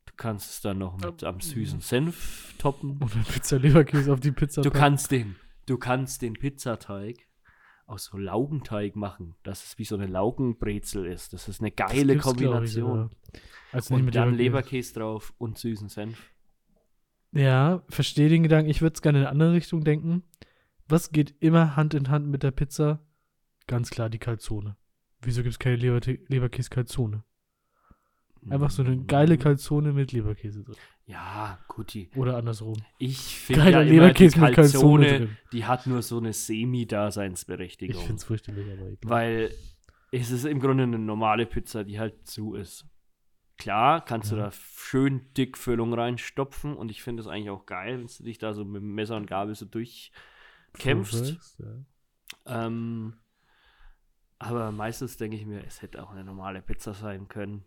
Du kannst es dann noch mit am süßen Senf toppen. oder Pizza Leberkäse auf die Pizza. Du kannst den, du kannst den Pizzateig aus so Laugenteig machen, dass es wie so eine Laugenbrezel ist. Das ist eine geile ich, Kombination. sogar. Also Und mit dann Leberkäse. Leberkäse drauf und süßen Senf. Ja, verstehe den Gedanken. Ich würde es gerne in eine andere Richtung denken. Was geht immer Hand in Hand mit der Pizza? Ganz klar die Calzone. Wieso gibt es keine Leber Leberkäse-Calzone? Einfach so eine geile Calzone mit Leberkäse drin. Ja, guti. Oder andersrum. Ich finde ja die Leberkäse mit Calzone die hat nur so eine Ich Semi-Daseinsberechtigung. finde es fürchterlich, aber egal. Weil es ist im Grunde eine normale Pizza, die halt zu ist. Klar, kannst du Ja. da schön dick Füllung reinstopfen und ich finde es eigentlich auch geil, wenn du dich da so mit Messer und Gabel so durchkämpfst. Ja. Ähm, aber meistens denke ich mir, es hätte auch eine normale Pizza sein können.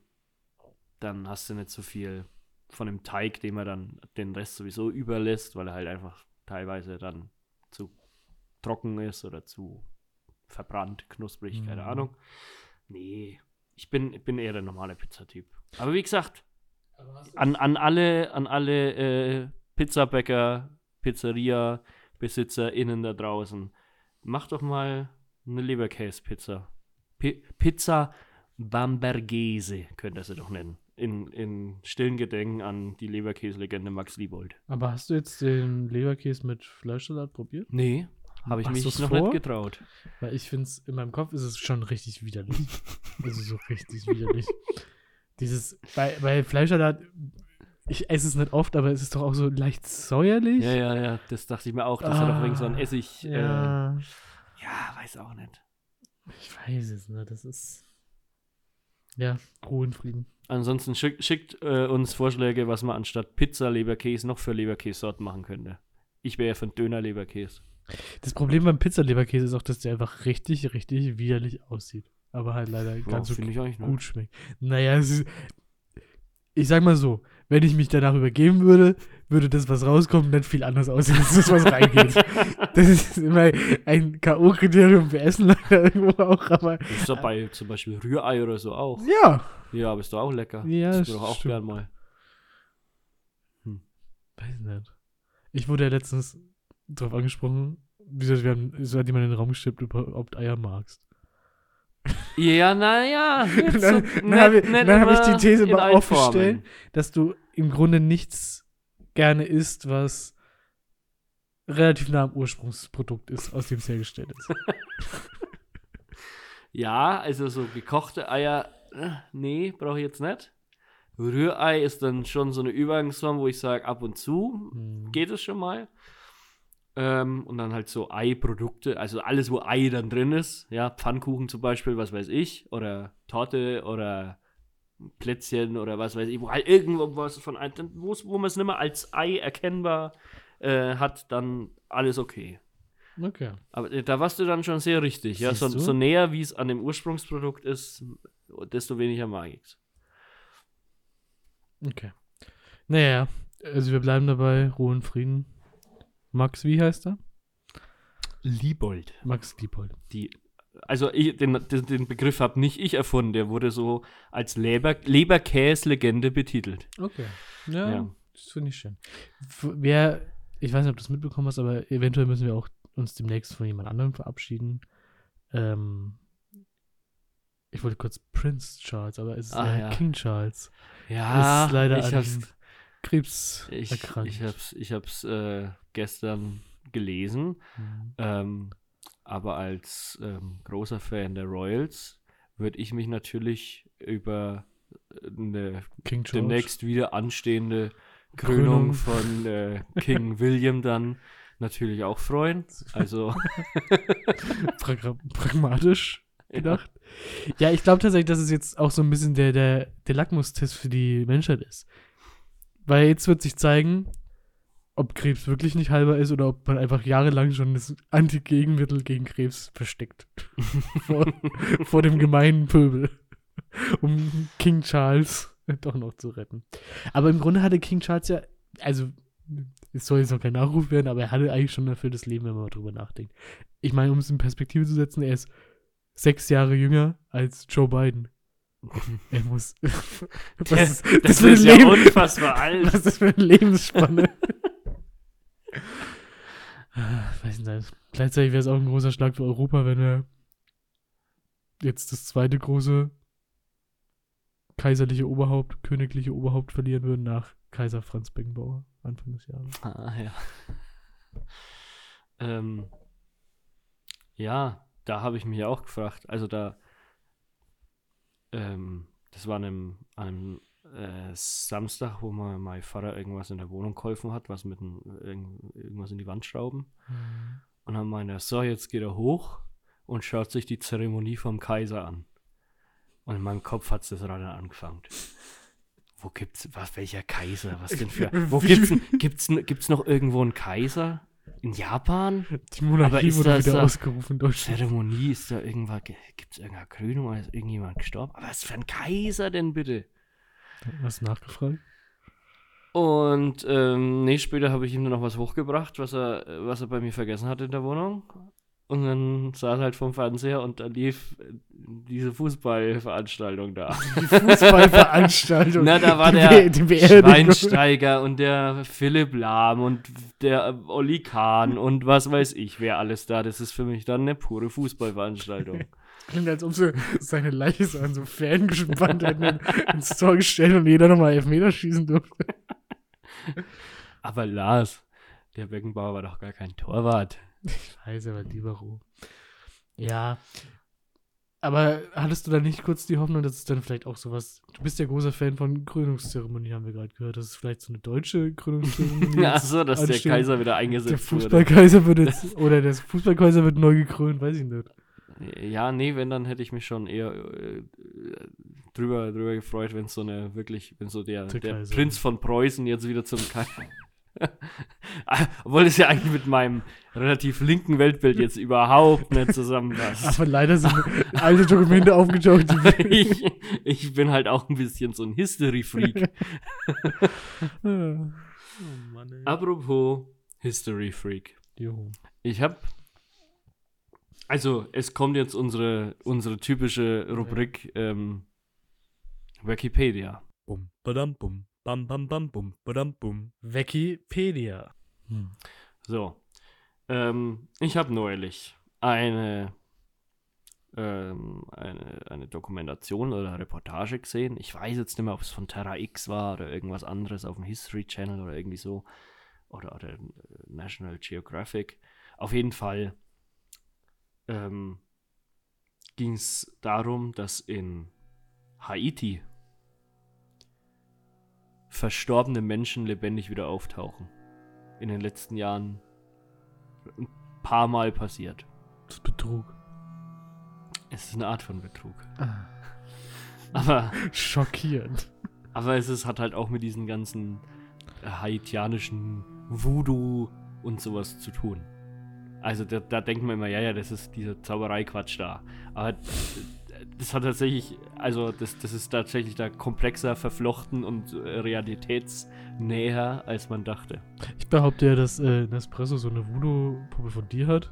Dann hast du nicht so viel von dem Teig, den man dann den Rest sowieso überlässt, weil er halt einfach teilweise dann zu trocken ist oder zu verbrannt, knusprig, keine Mhm. Ahnung. Nee, ich bin, ich bin eher der normale Pizzatyp. Aber wie gesagt, an, an alle, an alle äh, Pizzabäcker, Pizzeria-BesitzerInnen da draußen, macht doch mal eine Leberkäse-Pizza. Pi Pizza Bambergese könnt ihr sie doch nennen. In, in stillen Gedenken an die Leberkäse-Legende Max Liebold. Aber hast du jetzt den Leberkäse mit Fleischsalat probiert? Nee, habe ich Machst mich noch vor? nicht getraut. Weil ich finde es, in meinem Kopf ist es schon richtig widerlich. also so richtig widerlich. Dieses, bei, bei Fleischsalat, ich esse es nicht oft, aber es ist doch auch so leicht säuerlich. Ja, ja, ja, das dachte ich mir auch. Das hat doch wegen so ein Ah, Essig. Ja, äh, Ja, weiß auch nicht. ich weiß es nicht. Das ist. Ja, Ruhe und Frieden. Ansonsten schick, schickt äh, uns Vorschläge, was man anstatt Pizza Leberkäse noch für Leberkäse-Sorten machen könnte. Ich wäre ja für einen Döner Leberkäse. Das Problem beim Pizzaleberkäse ist auch, dass der einfach richtig, richtig widerlich aussieht. Aber halt leider ganz so eigentlich gut schmeckt. Naja, es ist, ich sag mal so, wenn ich mich danach übergeben würde, würde das, was rauskommt, nicht viel anders aussehen, als das, was reingeht. das ist immer ein K.O.-Kriterium für Essen leider irgendwo auch, aber Das ist doch bei zum Beispiel Rührei oder so auch. ja. Ja, aber ist doch auch lecker. Ja, das ist doch auch gern mal. Weiß nicht. Ich wurde ja letztens darauf angesprochen, wie gesagt, wir haben, es hat jemand in den Raum gestellt, ob du Eier magst. Ja, naja. Dann, dann habe ich, hab ich die These mal aufgestellt, dass du im Grunde nichts gerne isst, was relativ nah am Ursprungsprodukt ist, aus dem es hergestellt ist. Ja, also so gekochte Eier, äh, nee, brauche ich jetzt nicht. Rührei ist dann schon so eine Übergangsform, wo ich sage, ab und zu Hm. geht es schon mal. Ähm, und dann halt so Eiprodukte, also alles, wo Ei dann drin ist. Ja, Pfannkuchen zum Beispiel, was weiß ich. Oder Torte oder Plätzchen oder was weiß ich. Wo halt irgendwo was von Ei, wo man es nicht mehr als Ei erkennbar äh, hat, dann alles okay. Okay. Aber äh, da warst du dann schon sehr richtig. Ja, so, so näher, wie es an dem Ursprungsprodukt ist, desto weniger mag ich's. Okay. Naja, also wir bleiben dabei, Ruhe und Frieden. Max, wie heißt er? Liebold. Max Diepold. Die, also ich, den, den, Begriff habe nicht ich erfunden, der wurde so als Leber, Leberkäse-Legende betitelt. Okay. Ja, Ja. das finde ich schön. Wer, ich weiß nicht, ob du das mitbekommen hast, aber eventuell müssen wir auch uns demnächst von jemand anderem verabschieden. Ähm, ich wollte kurz Prince Charles, aber es ist Ah, ja. King Charles. Ja, ist leider ich hab's, Krebs ich, erkrankt. ich hab's, ich hab's äh, gestern gelesen. Mhm. Ähm, aber als ähm, großer Fan der Royals würde ich mich natürlich über äh, eine George. demnächst wieder anstehende Krönung Krönung. von äh, King William dann natürlich auch freuen. Also pragmatisch gedacht. Ja, ich glaube tatsächlich, dass es jetzt auch so ein bisschen der, der, der Lackmustest für die Menschheit ist. Weil jetzt wird sich zeigen, ob Krebs wirklich nicht halber ist oder ob man einfach jahrelang schon das Anti-Gegenmittel gegen Krebs versteckt. vor, vor dem gemeinen Pöbel. Um King Charles doch noch zu retten. Aber im Grunde hatte King Charles ja, also es soll jetzt noch kein Nachruf werden, aber er hatte eigentlich schon ein erfülltes Leben, wenn man mal drüber nachdenkt. Ich meine, um es in Perspektive zu setzen, er ist sechs Jahre jünger als Joe Biden. Er muss. was das, ist das, das ist ja Leben? unfassbar alt. Was ist für eine Lebensspanne? Ah, Weiß nicht. Gleichzeitig wäre es auch ein großer Schlag für Europa, wenn wir jetzt das zweite große kaiserliche Oberhaupt, königliche Oberhaupt verlieren würden nach Kaiser Franz Beckenbauer Anfang des Jahres. Ah, ja. Ähm, ja, da habe ich mich auch gefragt. Also da, ähm, das war an einem, an einem äh, Samstag, wo mal mein Vater irgendwas in der Wohnung geholfen hat, was mit irgend, irgendwas in die Wand schrauben. Und dann meinte er, so, jetzt geht er hoch und schaut sich die Zeremonie vom Kaiser an. Und in meinem Kopf hat es das gerade angefangen. Wo gibt's, was, welcher Kaiser? Was denn für, wo gibt's, gibt's, gibt's noch irgendwo einen Kaiser? In Japan? Die Monarchie wurde das wieder da- ausgerufen in Deutschland. Zeremonie, ist da irgendwas, gibt's irgendeine Krönung oder ist irgendjemand gestorben? Aber was für ein Kaiser denn bitte? Hast du nachgefragt? Und ähm, nee, später habe ich ihm dann noch was hochgebracht, was er, was er bei mir vergessen hat in der Wohnung. Und dann saß er halt vom Fernseher und da lief diese Fußballveranstaltung da. Die Fußballveranstaltung. Na, da war die der. Schweinsteiger und der Philipp Lahm und der äh, Olli Kahn und was weiß ich, wer alles da. Das ist für mich dann eine pure Fußballveranstaltung. Klingt, als ob sie seine Leiche so an so Fäden gespannt hätten ins Tor gestellt und jeder nochmal Elfmeter schießen durfte. Aber Lars, der Beckenbauer war doch gar kein Torwart. Ich weiß, aber Libero. Ja. Aber hattest du da nicht kurz die Hoffnung, dass es dann vielleicht auch sowas. Du bist ja großer Fan von Krönungszeremonien, haben wir gerade gehört. Das ist vielleicht so eine deutsche Krönungszeremonie. Ach so, dass der ansteht. Kaiser wieder Der eingesetzt wurde. Fußballkaiser wird jetzt. Oder der Fußballkaiser wird neu gekrönt, weiß ich nicht. Ja, nee, wenn, dann hätte ich mich schon eher äh, drüber, drüber gefreut, wenn so eine wirklich, wenn so der, Der der. Prinz von Preußen jetzt wieder zum Kaiser. Obwohl es ja eigentlich mit meinem relativ linken Weltbild jetzt überhaupt nicht zusammenpasst. Aber leider sind alte Dokumente aufgetaucht. ich, ich bin halt auch ein bisschen so ein History-Freak. oh Mann, ey. Apropos History-Freak. Jo. Ich habe. Also, es kommt jetzt unsere, unsere typische Rubrik ähm, Wikipedia. Bum, badam, bum, bam, bam, bam, bum, badam, bum. Wikipedia. So. Ähm, ich habe neulich eine, ähm, eine, eine Dokumentation oder Reportage gesehen. Ich weiß jetzt nicht mehr, ob es von Terra X war oder irgendwas anderes auf dem History Channel oder irgendwie so. Oder, oder äh, National Geographic. Auf jeden Fall ähm, ging es darum, dass in Haiti verstorbene Menschen lebendig wieder auftauchen. In den letzten Jahren ein paar Mal passiert. Das ist Betrug. Es ist eine Art von Betrug. Ah. Aber, Schockierend. aber es ist, hat halt auch mit diesen ganzen äh, haitianischen Voodoo und sowas zu tun. Also da, da denkt man immer, ja, ja, das ist dieser Zauberei-Quatsch da. Aber das hat tatsächlich, also das, das ist tatsächlich da komplexer, verflochten und äh, realitätsnäher, als man dachte. Ich behaupte ja, dass äh, Nespresso so eine Voodoo-Puppe von dir hat.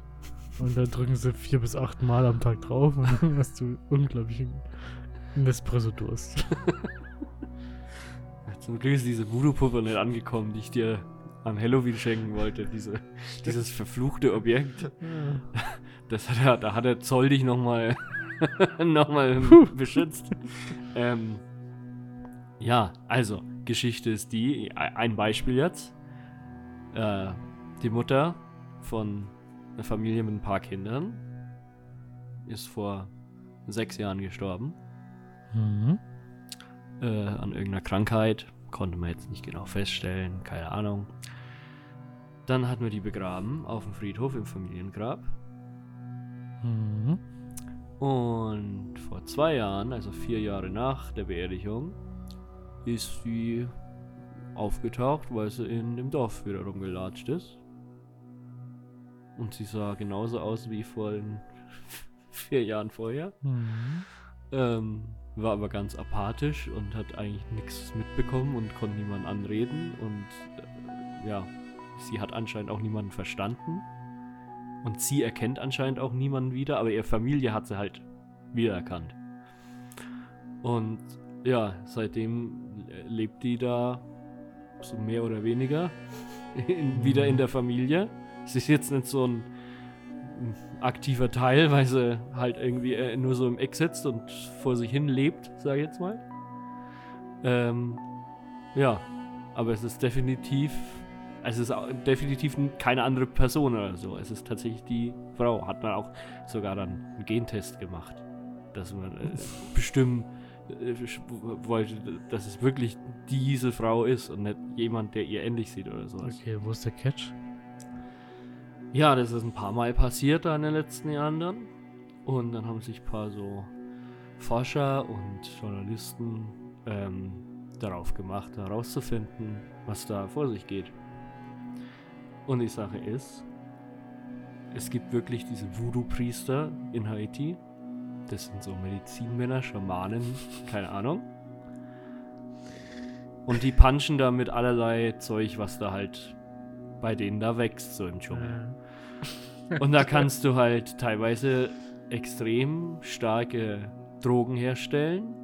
Und dann drücken sie vier bis acht Mal am Tag drauf und dann hast du unglaublichen Nespresso-Durst. Zum Glück ist diese Voodoo-Puppe nicht angekommen, die ich dir an Halloween schenken wollte. Diese, dieses verfluchte Objekt. Das hat er, da hat der Zoll dich nochmal noch mal beschützt. ähm, ja, also, Geschichte ist die, ein Beispiel jetzt. Äh, die Mutter von einer Familie mit ein paar Kindern ist vor sechs Jahren gestorben. Mhm. Äh, an irgendeiner Krankheit. Konnte man jetzt nicht genau feststellen, keine Ahnung. Dann hatten wir die begraben auf dem Friedhof im Familiengrab. Mhm. Und vor zwei Jahren, also vier Jahre nach der Beerdigung, ist sie aufgetaucht, weil sie in dem Dorf wieder rumgelatscht ist. Und sie sah genauso aus wie vor den vier Jahren vorher. Mhm. Ähm, war aber ganz apathisch und hat eigentlich nichts mitbekommen und konnte niemanden anreden. Und äh, ja, sie hat anscheinend auch niemanden verstanden. Und sie erkennt anscheinend auch niemanden wieder, aber ihre Familie hat sie halt wiedererkannt. Und ja, seitdem lebt die da so mehr oder weniger in, wieder in der Familie. Sie ist jetzt nicht so ein aktiver Teil, weil sie halt irgendwie äh, nur so im Eck sitzt und vor sich hin lebt, sage ich jetzt mal. Ähm, ja, aber es ist definitiv, es ist definitiv keine andere Person oder so. Es ist tatsächlich die Frau. Hat man auch sogar dann einen Gentest gemacht, dass man äh, bestimmen äh, wollte, dass es wirklich diese Frau ist und nicht jemand, der ihr ähnlich sieht oder sowas. Okay, wo ist der Catch? Ja, das ist ein paar Mal passiert da in den letzten Jahren dann. Und dann haben sich ein paar so Forscher und Journalisten ähm, darauf gemacht, herauszufinden, was da vor sich geht. Und die Sache ist, es gibt wirklich diese Voodoo-Priester in Haiti. Das sind so Medizinmänner, Schamanen, keine Ahnung. Und die punchen da mit allerlei Zeug, was da halt bei denen da wächst, so im Dschungel. Und da kannst du halt teilweise extrem starke Drogen herstellen,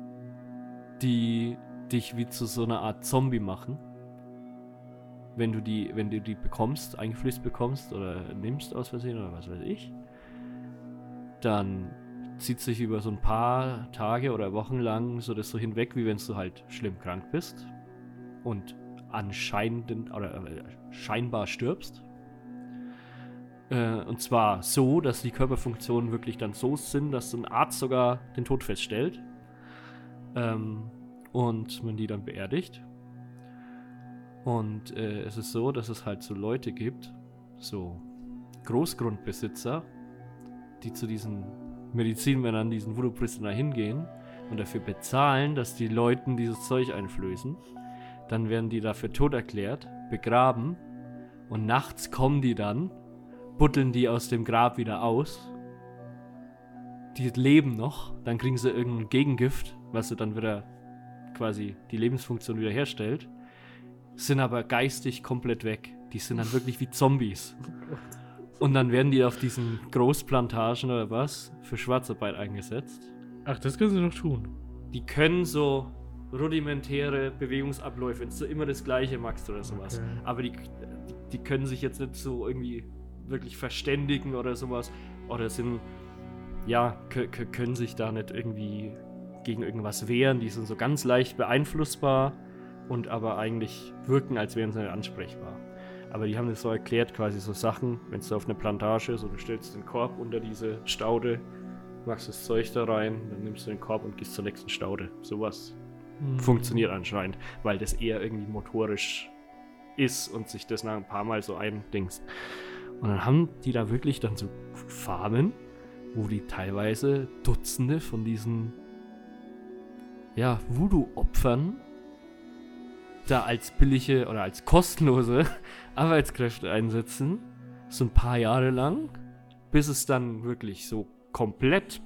die dich wie zu so einer Art Zombie machen. Wenn du die, wenn du die bekommst, eingeflößt bekommst oder nimmst aus Versehen oder was weiß ich, dann zieht sich über so ein paar Tage oder Wochen lang so das so hinweg, wie wenn du halt schlimm krank bist und anscheinend oder äh, scheinbar stirbst. Äh, und zwar so, dass die Körperfunktionen wirklich dann so sind, dass ein Arzt sogar den Tod feststellt. Ähm, und man die dann beerdigt. Und äh, es ist so, dass es halt so Leute gibt, so Großgrundbesitzer, die zu diesen Medizinmännern, diesen Voodoo-Priestern da hingehen und dafür bezahlen, dass die Leuten dieses Zeug einflößen. Dann werden die dafür tot erklärt, begraben Und nachts kommen die dann, buddeln die aus dem Grab wieder aus. Die leben noch, dann kriegen sie irgendein Gegengift, was sie dann wieder quasi die Lebensfunktion wiederherstellt, sind aber geistig komplett weg. Die sind dann wirklich wie Zombies. Und dann werden die auf diesen Großplantagen oder was für Schwarzarbeit eingesetzt. Ach, das können sie noch tun. Die können so rudimentäre Bewegungsabläufe, wenn du immer das gleiche machst oder sowas. Okay. Aber die, die, können sich jetzt nicht so irgendwie wirklich verständigen oder sowas. Oder sind, ja, kö- kö- können sich da nicht irgendwie gegen irgendwas wehren. Die sind so ganz leicht beeinflussbar und aber eigentlich wirken, als wären sie nicht ansprechbar. Aber die haben das so erklärt, quasi so Sachen, wenn du auf eine Plantage, so du stellst den Korb unter diese Staude, machst das Zeug da rein, dann nimmst du den Korb und gehst zur nächsten Staude. Sowas Hm. funktioniert anscheinend, weil das eher irgendwie motorisch ist und sich das nach ein paar Mal so eindingst. Und dann haben die da wirklich dann so Farmen, wo die teilweise Dutzende von diesen ja, Voodoo-Opfern da als billige oder als kostenlose Arbeitskräfte einsetzen, so ein paar Jahre lang, bis es dann wirklich so komplett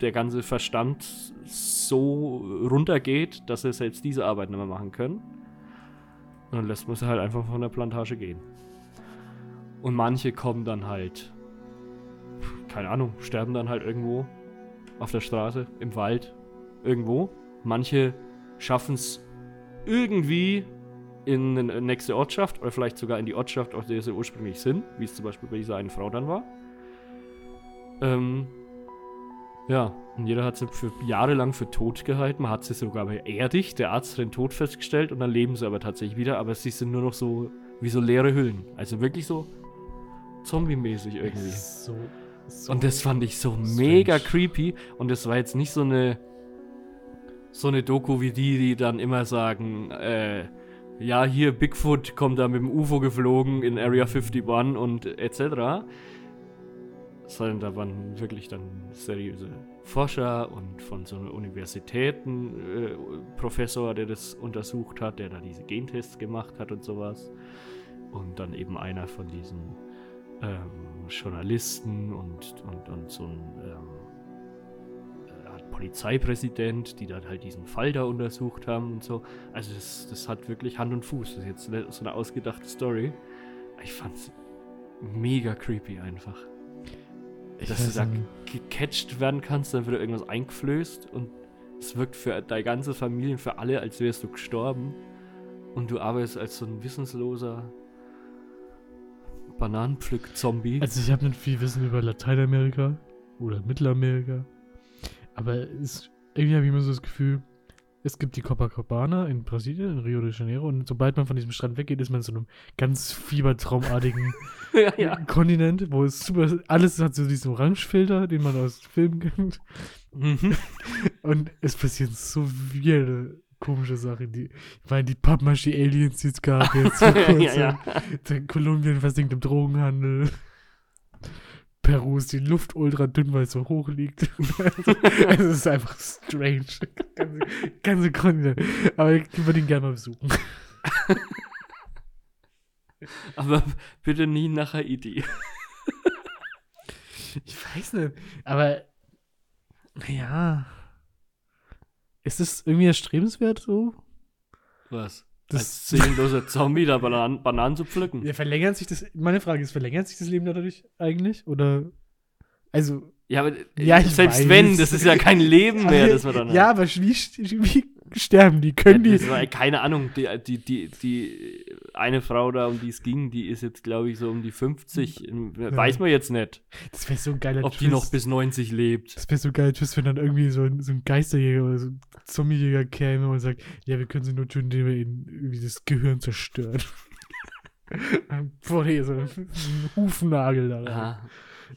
der ganze Verstand so runtergeht, dass sie selbst diese Arbeit nicht mehr machen können. Und dann lässt man sie halt einfach von der Plantage gehen. Und manche kommen dann halt, keine Ahnung, sterben dann halt irgendwo auf der Straße, im Wald, irgendwo. Manche schaffen es irgendwie in eine nächste Ortschaft oder vielleicht sogar in die Ortschaft, aus der sie ursprünglich sind, wie es zum Beispiel bei dieser einen Frau dann war. Ähm, ja, und jeder hat sie für jahrelang für tot gehalten. Man hat sie sogar beerdigt. Der Arzt hat den Tod festgestellt und dann leben sie aber tatsächlich wieder. Aber sie sind nur noch so wie so leere Hüllen. Also wirklich so zombie-mäßig irgendwie. So, so Und das fand ich so strange. mega creepy. Und das war jetzt nicht so eine so eine Doku wie die, die dann immer sagen, äh, ja, hier Bigfoot kommt da mit dem UFO geflogen in Area 51 und etc. Sondern da waren wirklich dann seriöse Forscher und von so Universitäten äh, Professor, der das untersucht hat, der da diese Gentests gemacht hat und sowas. Und dann eben einer von diesen ähm, Journalisten und, und, und so ein ähm, äh, Polizeipräsident, die dann halt diesen Fall da untersucht haben und so. Also das, das hat wirklich Hand und Fuß. Das ist jetzt so eine ausgedachte Story. Ich fand's mega creepy einfach. Ich dass du da gecatcht werden kannst, dann wird irgendwas eingeflößt und es wirkt für deine ganze Familie, für alle, als wärst du gestorben. Und du arbeitest als so ein wissensloser Bananenpflück-Zombie. Also ich habe nicht viel Wissen über Lateinamerika oder Mittelamerika. Aber es, irgendwie habe ich immer so das Gefühl, es gibt die Copacabana in Brasilien, in Rio de Janeiro. Und sobald man von diesem Strand weggeht, ist man in so einem ganz fiebertraumartigen ja, ja. Kontinent, wo es super, alles hat so diesen Orangefilter, den man aus Filmen kennt. Mhm. Und es passieren so viele komische Sachen. Die, ich meine, die Pappmaché-Aliens, die es gab jetzt vor kurzem. ja, ja. Kolumbien versinkt im Drogenhandel. Peru ist die Luft ultra dünn, weil es so hoch liegt. also, es ist einfach strange. Ganze, ganze Kontinent. Aber ich würde ihn gerne mal besuchen. Aber bitte nie nach Haiti. Ich weiß nicht. Aber, naja. Ist es irgendwie erstrebenswert so? Was? Das- Als seelenloser Zombie da Bananen, Bananen zu pflücken. Ja, verlängert sich das. Meine Frage ist, verlängert sich das Leben dadurch eigentlich? Oder. Also. Ja, aber Ja, selbst weiß. wenn, das ist ja kein Leben mehr, das wir dann Ja, aber wie, wie sterben die? Können die. Das war, keine Ahnung, die, die, die, die eine Frau da, um die es ging, die ist jetzt, glaube ich, so um die 50. Weiß man jetzt nicht, Das wäre so ein geiler ob die noch bis 90 lebt. Das wäre so geil, Twist, wenn dann irgendwie so ein, so ein Geisterjäger oder so ein Zombiejäger käme und sagt, ja, wir können sie nur töten, indem wir ihnen irgendwie das Gehirn zerstören. Dir so ein Hufnagel da.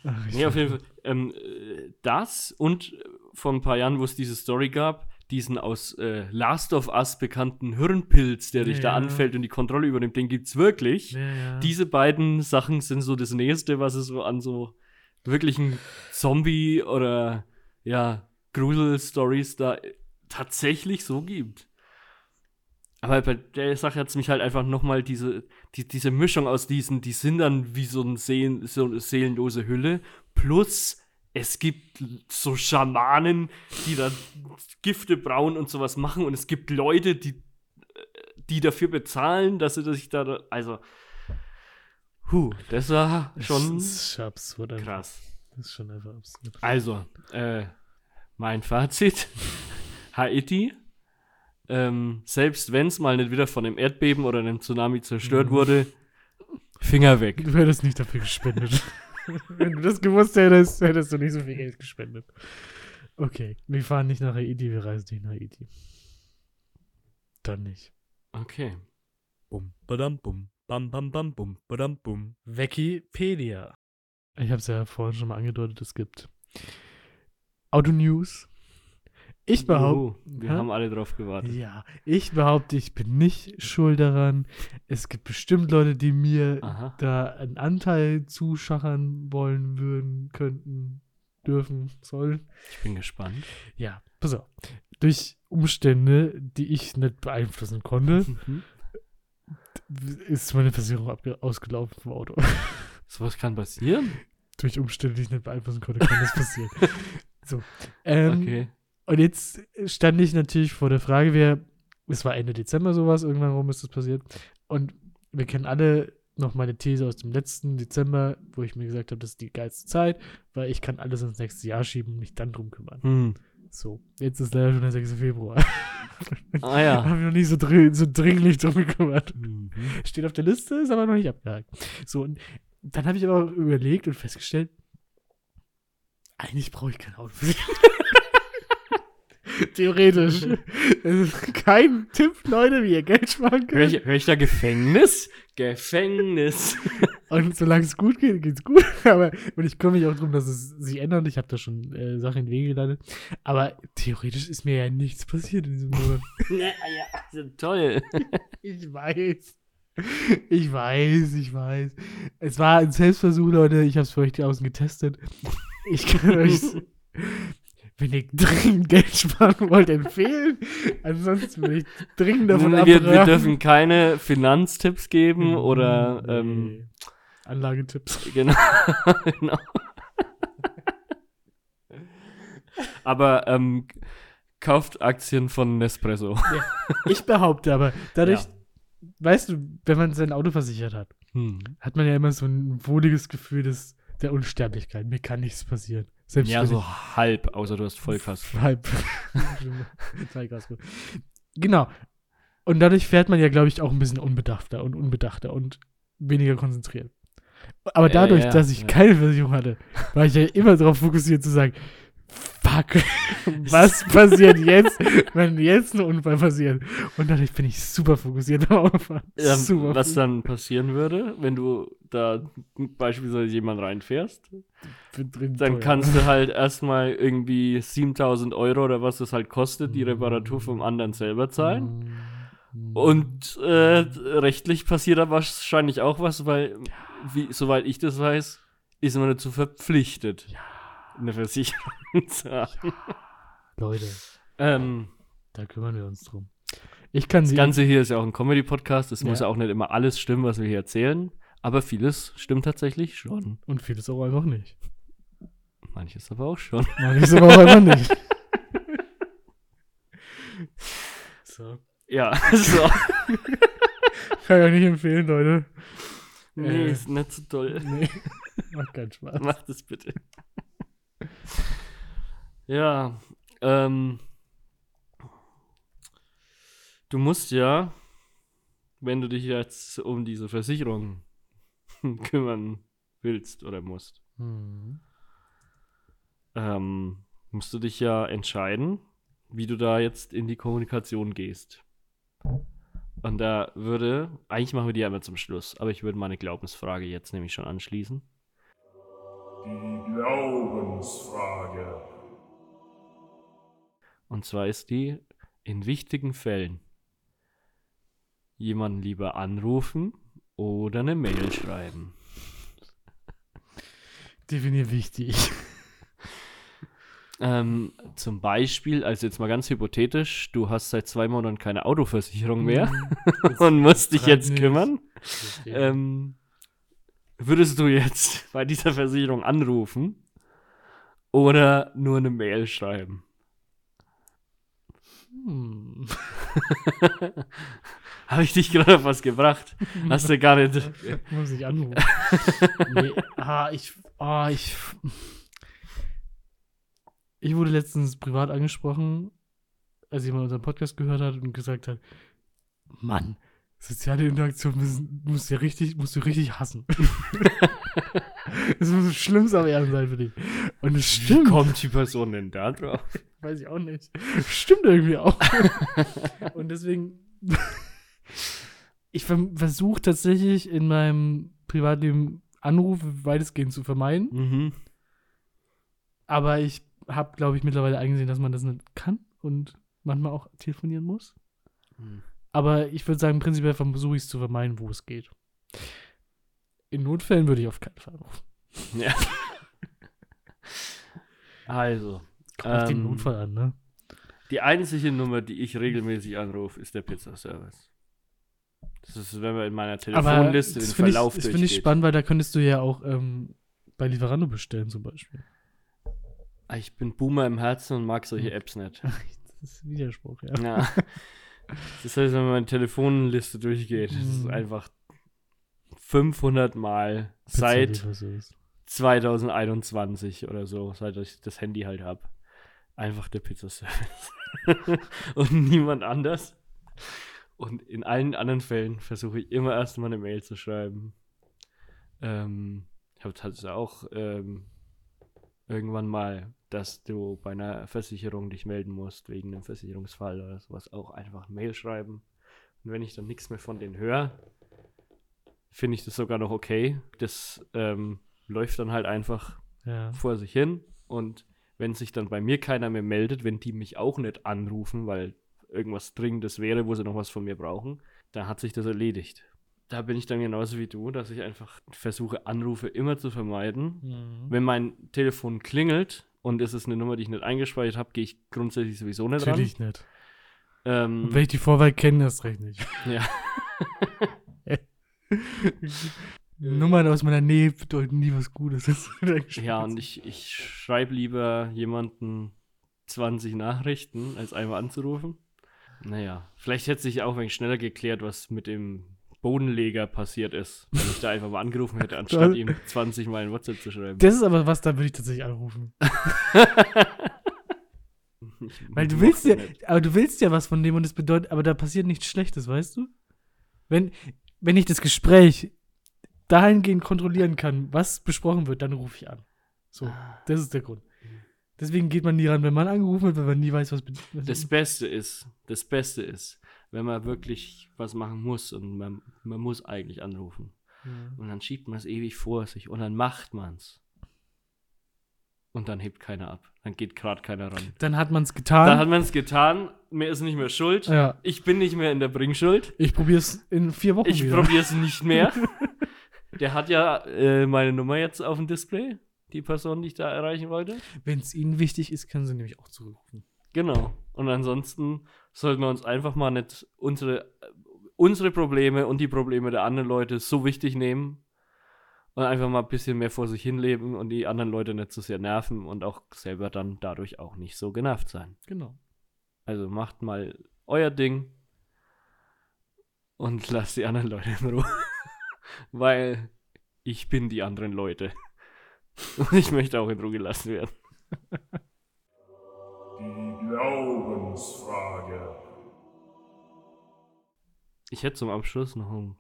Ach, ich Nee, auf jeden Fall. Ähm, äh, das und vor ein paar Jahren, wo es diese Story gab, diesen aus äh, Last of Us bekannten Hirnpilz, der dich da anfällt und die Kontrolle übernimmt, den gibt's wirklich. Ja, ja. Diese beiden Sachen sind so das Nächste, was es so an so wirklichen Zombie- oder ja, Grusel-Stories da äh, tatsächlich so gibt. Aber bei der Sache hat es mich halt einfach nochmal diese, die, diese Mischung aus diesen, die sind dann wie so, ein Seelen, so eine seelenlose Hülle, plus es gibt so Schamanen, die da Gifte brauen und sowas machen und es gibt Leute, die, die dafür bezahlen, dass sie sich da, also, huh, das war schon Das ist absurd. einfach. krass. Das ist schon einfach absurd. Also, äh, mein Fazit: Haiti, ähm, selbst wenn es mal nicht wieder von einem Erdbeben oder einem Tsunami zerstört Mhm. wurde, Finger weg. Du hättest nicht dafür gespendet. Wenn du das gewusst hättest, hättest du nicht so viel Geld gespendet. Okay, wir fahren nicht nach Haiti, wir reisen nicht nach Haiti. Dann nicht. Okay. Bum, badam, bum, bam, bam, bam, bum, badam, bum. Wikipedia. Ich habe es ja vorhin schon mal angedeutet, es gibt Autonews. Ich behaupte, wir Hä? haben alle drauf gewartet. ja, ich behaupte, ich bin nicht schuld daran. Es gibt bestimmt Leute, die mir Aha. da einen Anteil zuschachern wollen würden, könnten, dürfen, sollen. Ich bin gespannt. Ja, pass auf. Durch Umstände, die ich nicht beeinflussen konnte, Mhm. ist meine Versicherung ausgelaufen vom Auto. Sowas kann passieren? Durch Umstände, die ich nicht beeinflussen konnte, kann das passieren. so. Ähm, Okay. Und jetzt stand ich natürlich vor der Frage, wer, es war Ende Dezember sowas, irgendwann rum ist das passiert. Und wir kennen alle noch meine These aus dem letzten Dezember, wo ich mir gesagt habe, das ist die geilste Zeit, weil ich kann alles ins nächste Jahr schieben und mich dann drum kümmern. Hm. So, jetzt ist leider schon der 6. Februar. Ah ja. Haben wir noch nicht so, dr so dringlich drum gekümmert. Mhm. Steht auf der Liste, ist aber noch nicht abgehakt. So, und dann habe ich aber überlegt und festgestellt, eigentlich brauche ich kein Auto. Theoretisch. Es ist kein Tipp, Leute, wie ihr Geld sparen Hör ich, könnt. hör ich da Gefängnis? Gefängnis. Und solange es gut geht, geht's gut. Aber, und ich kümmere mich auch darum, dass es sich ändert. Ich habe da schon äh, Sachen in den Wege geleitet. Aber theoretisch ist mir ja nichts passiert in diesem Monat. ja, ja, also toll. Ich weiß. Ich weiß, ich weiß. Es war ein Selbstversuch, Leute. Ich habe es für euch außen getestet. Ich kann euch, wenn ihr dringend Geld sparen wollt, empfehlen. Ansonsten will ich dringend davon wir, abraten. wir dürfen keine Finanztipps geben oder Nee. ähm, Anlagetipps. genau. genau. Aber ähm, kauft Aktien von Nespresso. Ich behaupte aber, dadurch, weißt du, wenn man sein Auto versichert hat, Hm. hat man ja immer so ein wohliges Gefühl des, der Unsterblichkeit. Mir kann nichts passieren. Selbst Ja, so halb, außer du hast Vollkasko. Halb. Genau. Und dadurch fährt man ja, glaube ich, auch ein bisschen unbedachter und unbedachter und weniger konzentriert. Aber dadurch, ja, dass ich ja. keine Versicherung hatte, war ich ja immer darauf fokussiert zu sagen, fuck, was passiert jetzt, wenn jetzt ein Unfall passiert? Und dadurch bin ich super fokussiert. Ähm, super was dann passieren würde, wenn du da beispielsweise jemand reinfährst, dann teuer. kannst du halt erstmal irgendwie 7000 Euro oder was das halt kostet, die. Reparatur vom anderen selber zahlen. Mm, Und äh, rechtlich passiert da wahrscheinlich auch was, weil, wie, soweit ich das weiß, ist man dazu verpflichtet, eine Versicherung zu haben. Leute, Ähm, da kümmern wir uns drum. Ich kann das sie. Ganze hier ist ja auch ein Comedy-Podcast, es muss Ja. ja auch nicht immer alles stimmen, was wir hier erzählen, aber vieles stimmt tatsächlich schon. Und vieles auch einfach nicht. Manches aber auch schon. Ich aber auch einfach nicht. So. Ja, so. Kann ich euch nicht empfehlen, Leute. Nee, Äh. ist nicht so toll. Nee. Macht keinen Spaß. Macht es bitte. Ja, ähm. Du musst ja, wenn du dich jetzt um diese Versicherung kümmern willst oder musst, Hm. ähm, musst du dich ja entscheiden, wie du da jetzt in die Kommunikation gehst. Und da würde, eigentlich machen wir die ja immer zum Schluss, aber ich würde meine Glaubensfrage jetzt nämlich schon anschließen. Die Glaubensfrage. Und zwar ist die, in wichtigen Fällen jemanden lieber anrufen oder eine Mail schreiben. Definier wichtig. Ähm, zum Beispiel, also jetzt mal ganz hypothetisch, du hast seit zwei Monaten keine Autoversicherung mehr und musst dich jetzt nicht. kümmern. Ähm, würdest du jetzt bei dieser Versicherung anrufen oder nur eine Mail schreiben? Hm. Habe ich dich gerade auf was gebracht? Hast du gar nicht. Muss ich anrufen. nee, ah, ich, ah, ich, ich wurde letztens privat angesprochen, als jemand unseren Podcast gehört hat und gesagt hat, Mann, soziale Interaktion müssen, musst, du richtig, musst du richtig hassen. das muss das Schlimmste am Erden sein für dich. Und es Wie stimmt. kommt die Person denn da drauf? Weiß ich auch nicht. Stimmt irgendwie auch. Und deswegen, ich versuche tatsächlich in meinem Privatleben Anrufe weitestgehend zu vermeiden. Mhm. Aber ich habe, glaube ich, mittlerweile eingesehen, dass man das nicht kann und manchmal auch telefonieren muss. Hm. Aber ich würde sagen, prinzipiell versuche ich es zu vermeiden, wo es geht. In Notfällen würde ich auf keinen Fall anrufen. Ja. Also, Kommt auf den Ähm, Notfall an, ne? die einzige Nummer, die ich regelmäßig anrufe, ist der Pizzaservice. Das ist, wenn man in meiner Telefonliste den finde ich, Verlauf das finde ich spannend, weil da könntest du ja auch ähm, bei Lieferando bestellen zum Beispiel. Ah, Ich bin Boomer im Herzen und mag solche Hm. Apps nicht. Das ist Widerspruch, ja. Ja. Das heißt, wenn man meine Telefonliste durchgeht, das ist Mhm. einfach 500 Mal seit Pizzalieferservice. 2021 oder so, seit ich das Handy halt habe. Einfach der Pizzaservice. und niemand anders. Und in allen anderen Fällen versuche ich immer erstmal eine Mail zu schreiben. Ähm, ich habe tatsächlich auch ähm, irgendwann mal, dass du bei einer Versicherung dich melden musst wegen einem Versicherungsfall oder sowas, auch einfach Mail schreiben. Und wenn ich dann nichts mehr von denen höre, finde ich das sogar noch okay. Das ähm, läuft dann halt einfach Ja. vor sich hin. Und wenn sich dann bei mir keiner mehr meldet, wenn die mich auch nicht anrufen, weil irgendwas Dringendes wäre, wo sie noch was von mir brauchen, dann hat sich das erledigt. Da bin ich dann genauso wie du, dass ich einfach versuche, Anrufe immer zu vermeiden. Mhm. Wenn mein Telefon klingelt und es ist eine Nummer, die ich nicht eingespeichert habe, gehe ich grundsätzlich sowieso nicht Natürlich nicht. ran. Und Ähm, wenn ich die Vorwahl kenne, erst recht nicht. ja. Nummern aus meiner Nähe bedeuten nie was Gutes. Das Ja, und ich, ich schreibe lieber jemanden 20 Nachrichten, als einmal anzurufen. Naja, vielleicht hätte sich auch ein wenig schneller geklärt, was mit dem Bodenleger passiert ist, wenn ich da einfach mal angerufen hätte, anstatt ihm 20 Mal in WhatsApp zu schreiben. Das ist aber was, da würde ich tatsächlich anrufen. Weil du willst ja, nicht. aber du willst ja was von dem und es bedeutet, aber da passiert nichts Schlechtes, weißt du? Wenn, wenn ich das Gespräch dahingehend kontrollieren kann, was besprochen wird, dann rufe ich an. So, das ist der Grund. Deswegen geht man nie ran, wenn man angerufen wird, weil man nie weiß, was. was Das Beste ist, das Beste ist, wenn man wirklich was machen muss und man, man muss eigentlich anrufen. Ja. Und dann schiebt man es ewig vor sich und dann macht man's. Und dann hebt keiner ab. Dann geht gerade keiner ran. Dann hat man es getan. Dann hat man es getan, mir ist nicht mehr schuld. ja, Ich bin nicht mehr in der Bringschuld. ich probiere es in vier Wochen Ich wieder. probiere es nicht mehr. Der hat ja äh, meine Nummer jetzt auf dem Display, die Person, die ich da erreichen wollte. Wenn es ihnen wichtig ist, können sie nämlich auch zurückrufen. Genau. Und ansonsten sollten wir uns einfach mal nicht unsere, unsere Probleme und die Probleme der anderen Leute so wichtig nehmen und einfach mal ein bisschen mehr vor sich hin leben und die anderen Leute nicht so sehr nerven und auch selber dann dadurch auch nicht so genervt sein. Genau. Also macht mal euer Ding und lasst die anderen Leute in Ruhe. Weil ich bin die anderen Leute. Und ich möchte auch in Ruhe gelassen werden. Die Glaubensfrage. Ich hätte zum Abschluss noch, ein,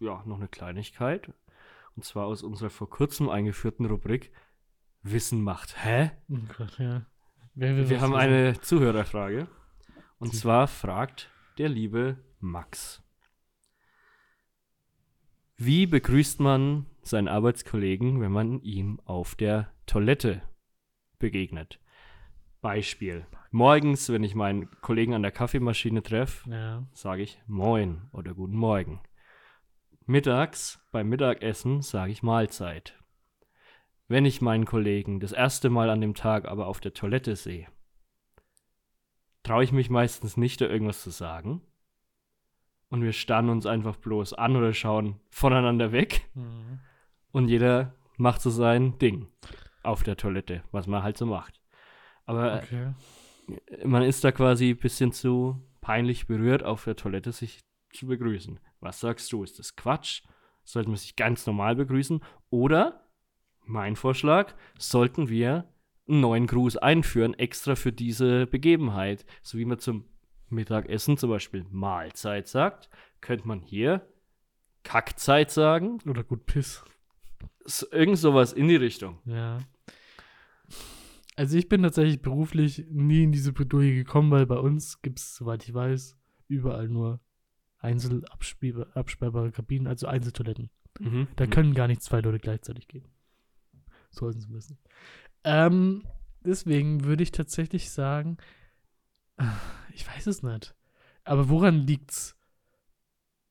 ja, noch eine Kleinigkeit. Und zwar aus unserer vor kurzem eingeführten Rubrik Wissen macht. Hä? Oh Gott, ja. Wer will Wir haben wissen? eine Zuhörerfrage. Und zwar fragt der liebe Max. Wie begrüßt man seinen Arbeitskollegen, wenn man ihm auf der Toilette begegnet? Beispiel. Morgens, wenn ich meinen Kollegen an der Kaffeemaschine treffe, Ja. sage ich Moin oder Guten Morgen. Mittags beim Mittagessen sage ich Mahlzeit. wenn ich meinen Kollegen das erste Mal an dem Tag aber auf der Toilette sehe, traue ich mich meistens nicht, da irgendwas zu sagen. Und wir starren uns einfach bloß an oder schauen voneinander weg. Mhm. Und jeder macht so sein Ding auf der Toilette, was man halt so macht. Aber Okay. man ist da quasi ein bisschen zu peinlich berührt, auf der Toilette sich zu begrüßen. Was sagst du? Ist das Quatsch? Sollten wir sich ganz normal begrüßen? Oder, mein Vorschlag, sollten wir einen neuen Gruß einführen, extra für diese Begebenheit? So wie man zum Mittagessen zum Beispiel Mahlzeit sagt, könnte man hier Kackzeit sagen. Oder gut Piss. Irgend sowas in die Richtung. Ja. Also ich bin tatsächlich beruflich nie in diese Bredouille gekommen, weil bei uns gibt es, soweit ich weiß, überall nur einzel abspielbar- absperrbare Kabinen, also Einzeltoiletten. Mhm. Da können gar nicht zwei Leute gleichzeitig gehen. Sollten sie wissen. Ähm, deswegen würde ich tatsächlich sagen, ich weiß es nicht. Aber woran liegt's?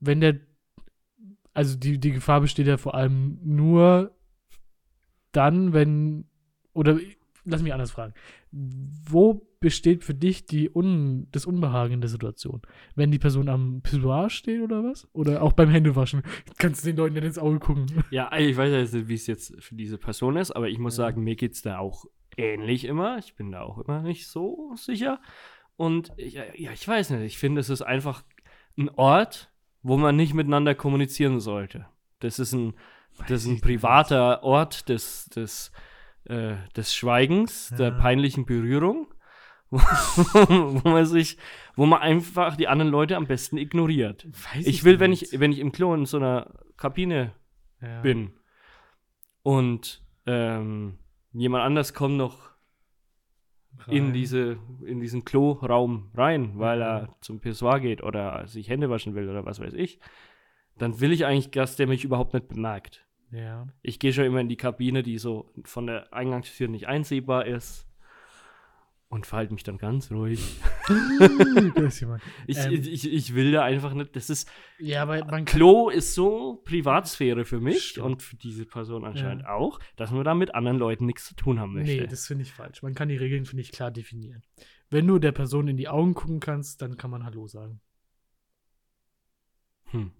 Wenn der, also die, die Gefahr besteht ja vor allem nur dann, wenn, oder lass mich anders fragen. Wo besteht für dich die Un, das Unbehagen in der Situation? Wenn die Person am Pissoir steht oder was? Oder auch beim Händewaschen? Kannst du den Leuten nicht ins Auge gucken? Ja, ich weiß ja nicht, wie es jetzt für diese Person ist, aber ich muss Ja. sagen, mir geht es da auch ähnlich immer. Ich bin da auch immer nicht so sicher. Und ich, ja, ich weiß nicht, ich finde, es ist einfach ein Ort, wo man nicht miteinander kommunizieren sollte. Das ist ein, das ist ein privater Ort des, des, äh, des Schweigens, der Ja. peinlichen Berührung, wo, wo man sich, wo man einfach die anderen Leute am besten ignoriert. Weiß Ich will, wenn ich, wenn ich im Klo in so einer Kabine Ja. bin und ähm, jemand anders kommt noch in, Rein. diese, in diesen Kloraum rein, weil Mhm. er zum Pissoir geht oder sich Hände waschen will oder was weiß ich, dann will ich eigentlich, dass der mich überhaupt nicht bemerkt. Ja. Ich gehe schon immer in die Kabine, die so von der Eingangstür nicht einsehbar ist und verhalte mich dann ganz ruhig. Ich, Ähm. ich, ich will da einfach nicht, das ist, Ja, aber man. Klo ist so Privatsphäre für mich Stimmt. und für diese Person anscheinend auch, dass man da mit anderen Leuten nichts zu tun haben möchte. Nee, das finde ich falsch. Man kann die Regeln, finde ich, klar definieren. Wenn du der Person in die Augen gucken kannst, dann kann man Hallo sagen. hm.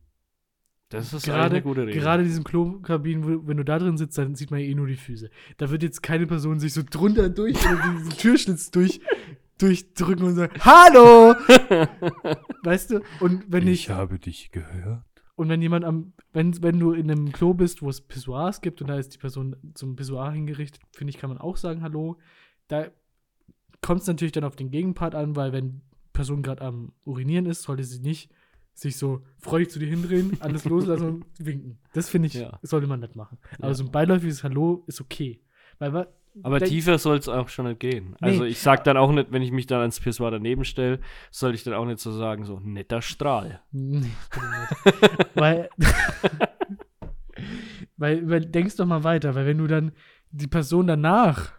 Das ist gerade, eine gute Regel. gerade in diesen Klokabinen, wenn du da drin sitzt, dann sieht man ja eh nur die Füße. Da wird jetzt keine Person sich so drunter durch oder diesen Türschlitz durch, durchdrücken und sagen, Hallo! weißt du? Und wenn ich, habe dich gehört. und wenn jemand am, wenn, wenn du in einem Klo bist, wo es Pissoirs gibt und da ist die Person zum Pissoir hingerichtet, finde ich, kann man auch sagen Hallo. Da kommt es natürlich dann auf den Gegenpart an, weil wenn die Person gerade am Urinieren ist, sollte sie nicht sich so freudig zu dir hindrehen, alles loslassen und winken. Das finde ich, Ja. sollte man nicht machen. Aber Ja. so ein beiläufiges Hallo ist okay. Weil, Aber tiefer soll es auch schon nicht gehen. Also Nee. ich sag dann auch nicht, wenn ich mich dann ans Pissoir daneben stelle, soll ich dann auch nicht so sagen, so netter Strahl. Nee, weil, weil, weil, denkst doch mal weiter, weil wenn du dann die Person danach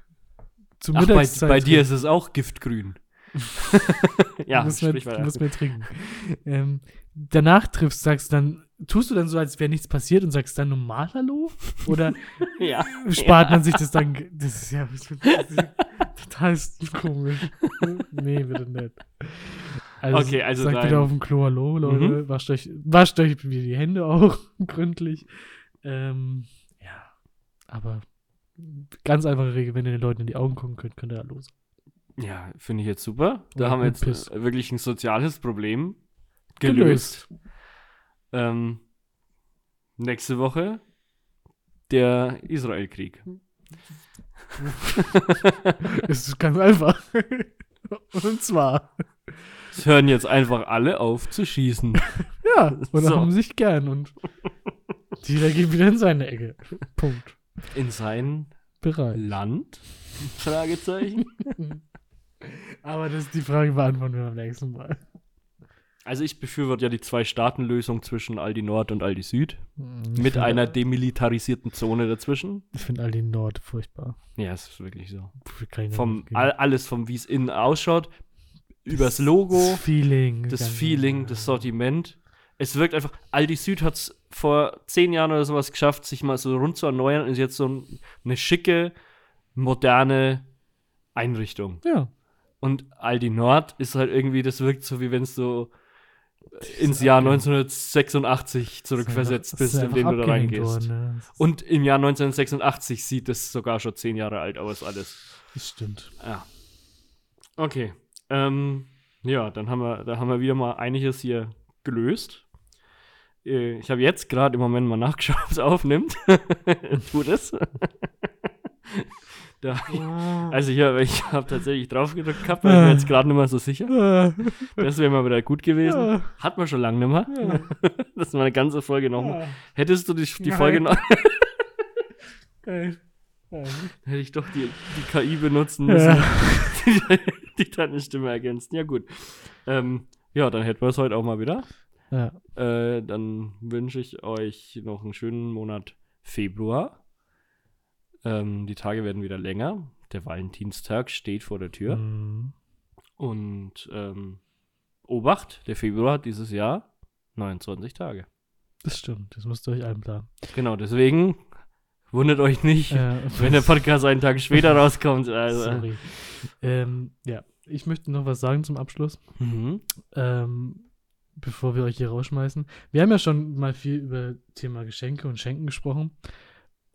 zur Ach, bei, Mittagszeit bei dir ist es auch giftgrün. ja, du musst mehr, sprich du weiter. musst mehr trinken. ähm, danach triffst, sagst du dann, tust du dann so, als wäre nichts passiert und sagst dann normal Hallo? Oder Ja. spart man sich das dann? Das ist ja das ist total komisch. nee, bitte nicht. Okay, also sagt wieder auf dem Klo Hallo, Leute. Mhm. Wascht, euch, wascht euch wieder die Hände auch gründlich. Ähm, ja, aber ganz einfache Regel, wenn ihr den Leuten in die Augen gucken könnt, könnt ihr Hallo sagen. Ja, finde ich jetzt super. Da Oder haben wir jetzt Piss. äh, wirklich ein soziales Problem Gelöst. gelöst. Ähm, nächste Woche der Israel-Krieg. Es ist ganz einfach. Und zwar, Es hören jetzt einfach alle auf zu schießen. ja, und So. haben sich gern und jeder geht wieder in seine Ecke. Punkt. In sein Bereit. Land? Fragezeichen. Aber das ist die Frage beantworten wir beim nächsten Mal. Also ich befürworte ja die Zwei-Staaten-Lösung zwischen Aldi Nord und Aldi Süd. Ich Mit einer demilitarisierten Zone dazwischen. Ich finde all die Nord furchtbar. Ja, es ist wirklich so. Vom, all, alles vom, wie es innen ausschaut, übers Das Logo, Feeling. das Feeling, das Sortiment. Es wirkt einfach, Aldi Süd hat es vor zehn Jahren oder sowas geschafft, sich mal so rund zu erneuern und ist jetzt so ein, eine schicke, moderne Einrichtung. Ja. Und Aldi Nord ist halt irgendwie, das wirkt so, wie wenn es so ins Jahr 1986 zurückversetzt bist, in dem du da reingehst. worden, ne? Und im Jahr 1986 sieht es sogar schon zehn Jahre alt aus, alles. Das stimmt. Ja. Okay. Ähm, ja, dann haben wir, da haben wir wieder mal einiges hier gelöst. Äh, Ich habe jetzt gerade im Moment mal nachgeschaut, ob es aufnimmt. Tut es. Da, also ich habe ich hab tatsächlich drauf gedrückt gehabt, weil ich mir jetzt gerade nicht mehr so sicher. Das wäre mal wieder gut gewesen. Hat man schon lange nicht mehr. Das ist mal eine ganze Folge nochmal. Hättest du die, die. Folge noch, Geil. Ja. hätte ich doch die, die KI benutzen müssen, Ja. die, die deine Stimme ergänzt. Ja, gut. Ähm, ja, dann hätten wir es heute auch mal wieder. Ja. Äh, dann wünsche ich euch noch einen schönen Monat Februar. Ähm, die Tage werden wieder länger. Der Valentinstag steht vor der Tür. Mhm. Und ähm, Obacht, der Februar hat dieses Jahr 29 Tage. Das stimmt. Das müsst ihr euch einplanen. Genau, deswegen wundert euch nicht, Ja. wenn der Podcast einen Tag später rauskommt. Also, Sorry. Ähm, ja, ich möchte noch was sagen zum Abschluss, Mhm. ähm, bevor wir euch hier rausschmeißen. Wir haben ja schon mal viel über Thema Geschenke und Schenken gesprochen.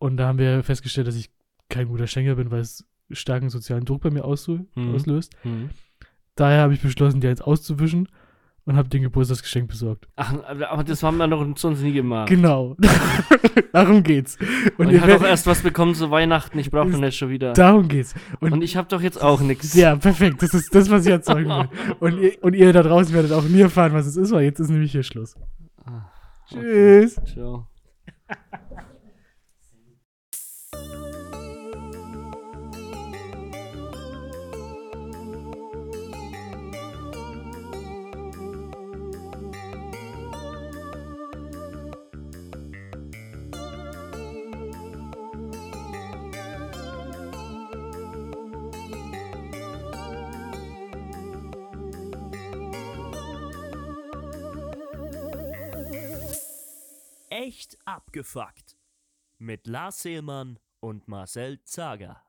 Und da haben wir festgestellt, dass ich kein guter Schenker bin, weil es starken sozialen Druck bei mir Mhm. auslöst. Mhm. Daher habe ich beschlossen, die jetzt auszuwischen und habe den Geburtstagsgeschenk besorgt. Ach, aber das haben wir doch sonst nie gemacht. Genau. Darum geht's. Und, Und, ich habe doch erst was bekommen zu Weihnachten. Ich brauche nicht schon wieder. darum geht's. Und, Und ich habe doch jetzt auch nichts. ja, perfekt. Das ist das, was ich erzeugen will. Und ihr, und ihr da draußen werdet auch nie erfahren, was es ist, weil jetzt ist nämlich hier Schluss. Ah, Tschüss. Ciao. Abgefuckt. Mit Lars Seelmann und Marcel Zager.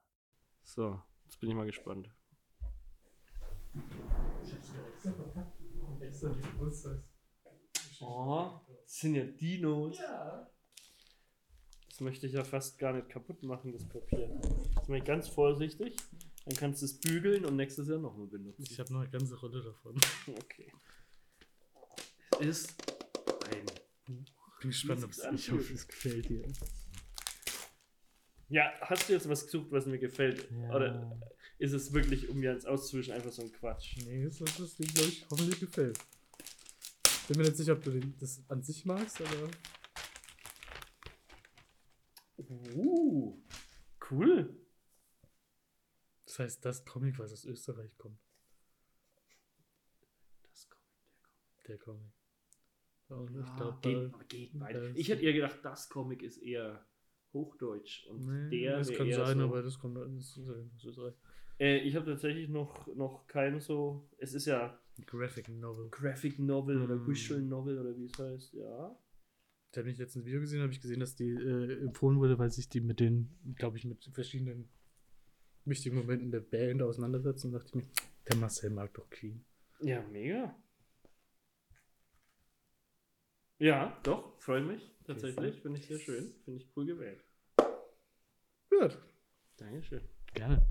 So, jetzt bin ich mal gespannt. Oh, das sind ja Dinos. Das möchte ich ja fast gar nicht kaputt machen, das Papier. Jetzt mache ich ganz vorsichtig. Dann kannst du es bügeln und nächstes Jahr nochmal benutzen. Ich habe noch eine ganze Rolle davon. Okay. Es ist Bin gespannt, ob es ich hoffe, es gefällt dir. Ja, hast du jetzt was gesucht, was mir gefällt? Ja. Oder ist es wirklich, um mir eins auszuwischen, einfach so ein Quatsch? Nee, das ist das Ding, glaube ich, hoffentlich gefällt. Bin mir nicht sicher, ob du den, das an sich magst, aber. Uh, cool. Das heißt, das Comic, was aus Österreich kommt. Das kommt. Der Comic. Und ich Ah, glaube, geht, geht beide. Ich hätte eher gedacht, das Comic ist eher Hochdeutsch und nee, der das kann sein, so. aber das kommt aus Österreich. Äh, ich habe tatsächlich noch, noch keinen so. Es ist ja Graphic Novel. Graphic Novel oder Mm. Visual Novel oder wie es heißt, ja. Da habe ich jetzt ein Video gesehen, habe ich gesehen, dass die äh, empfohlen wurde, weil sich die mit den, glaube ich, mit verschiedenen wichtigen Momenten der Band auseinandersetzen. Und dachte ich mir, der Marcel mag doch Queen. Ja, mega. Ja, doch, freue mich. Tatsächlich, finde ich sehr schön. Finde ich cool gewählt. Gut. Dankeschön. Gerne.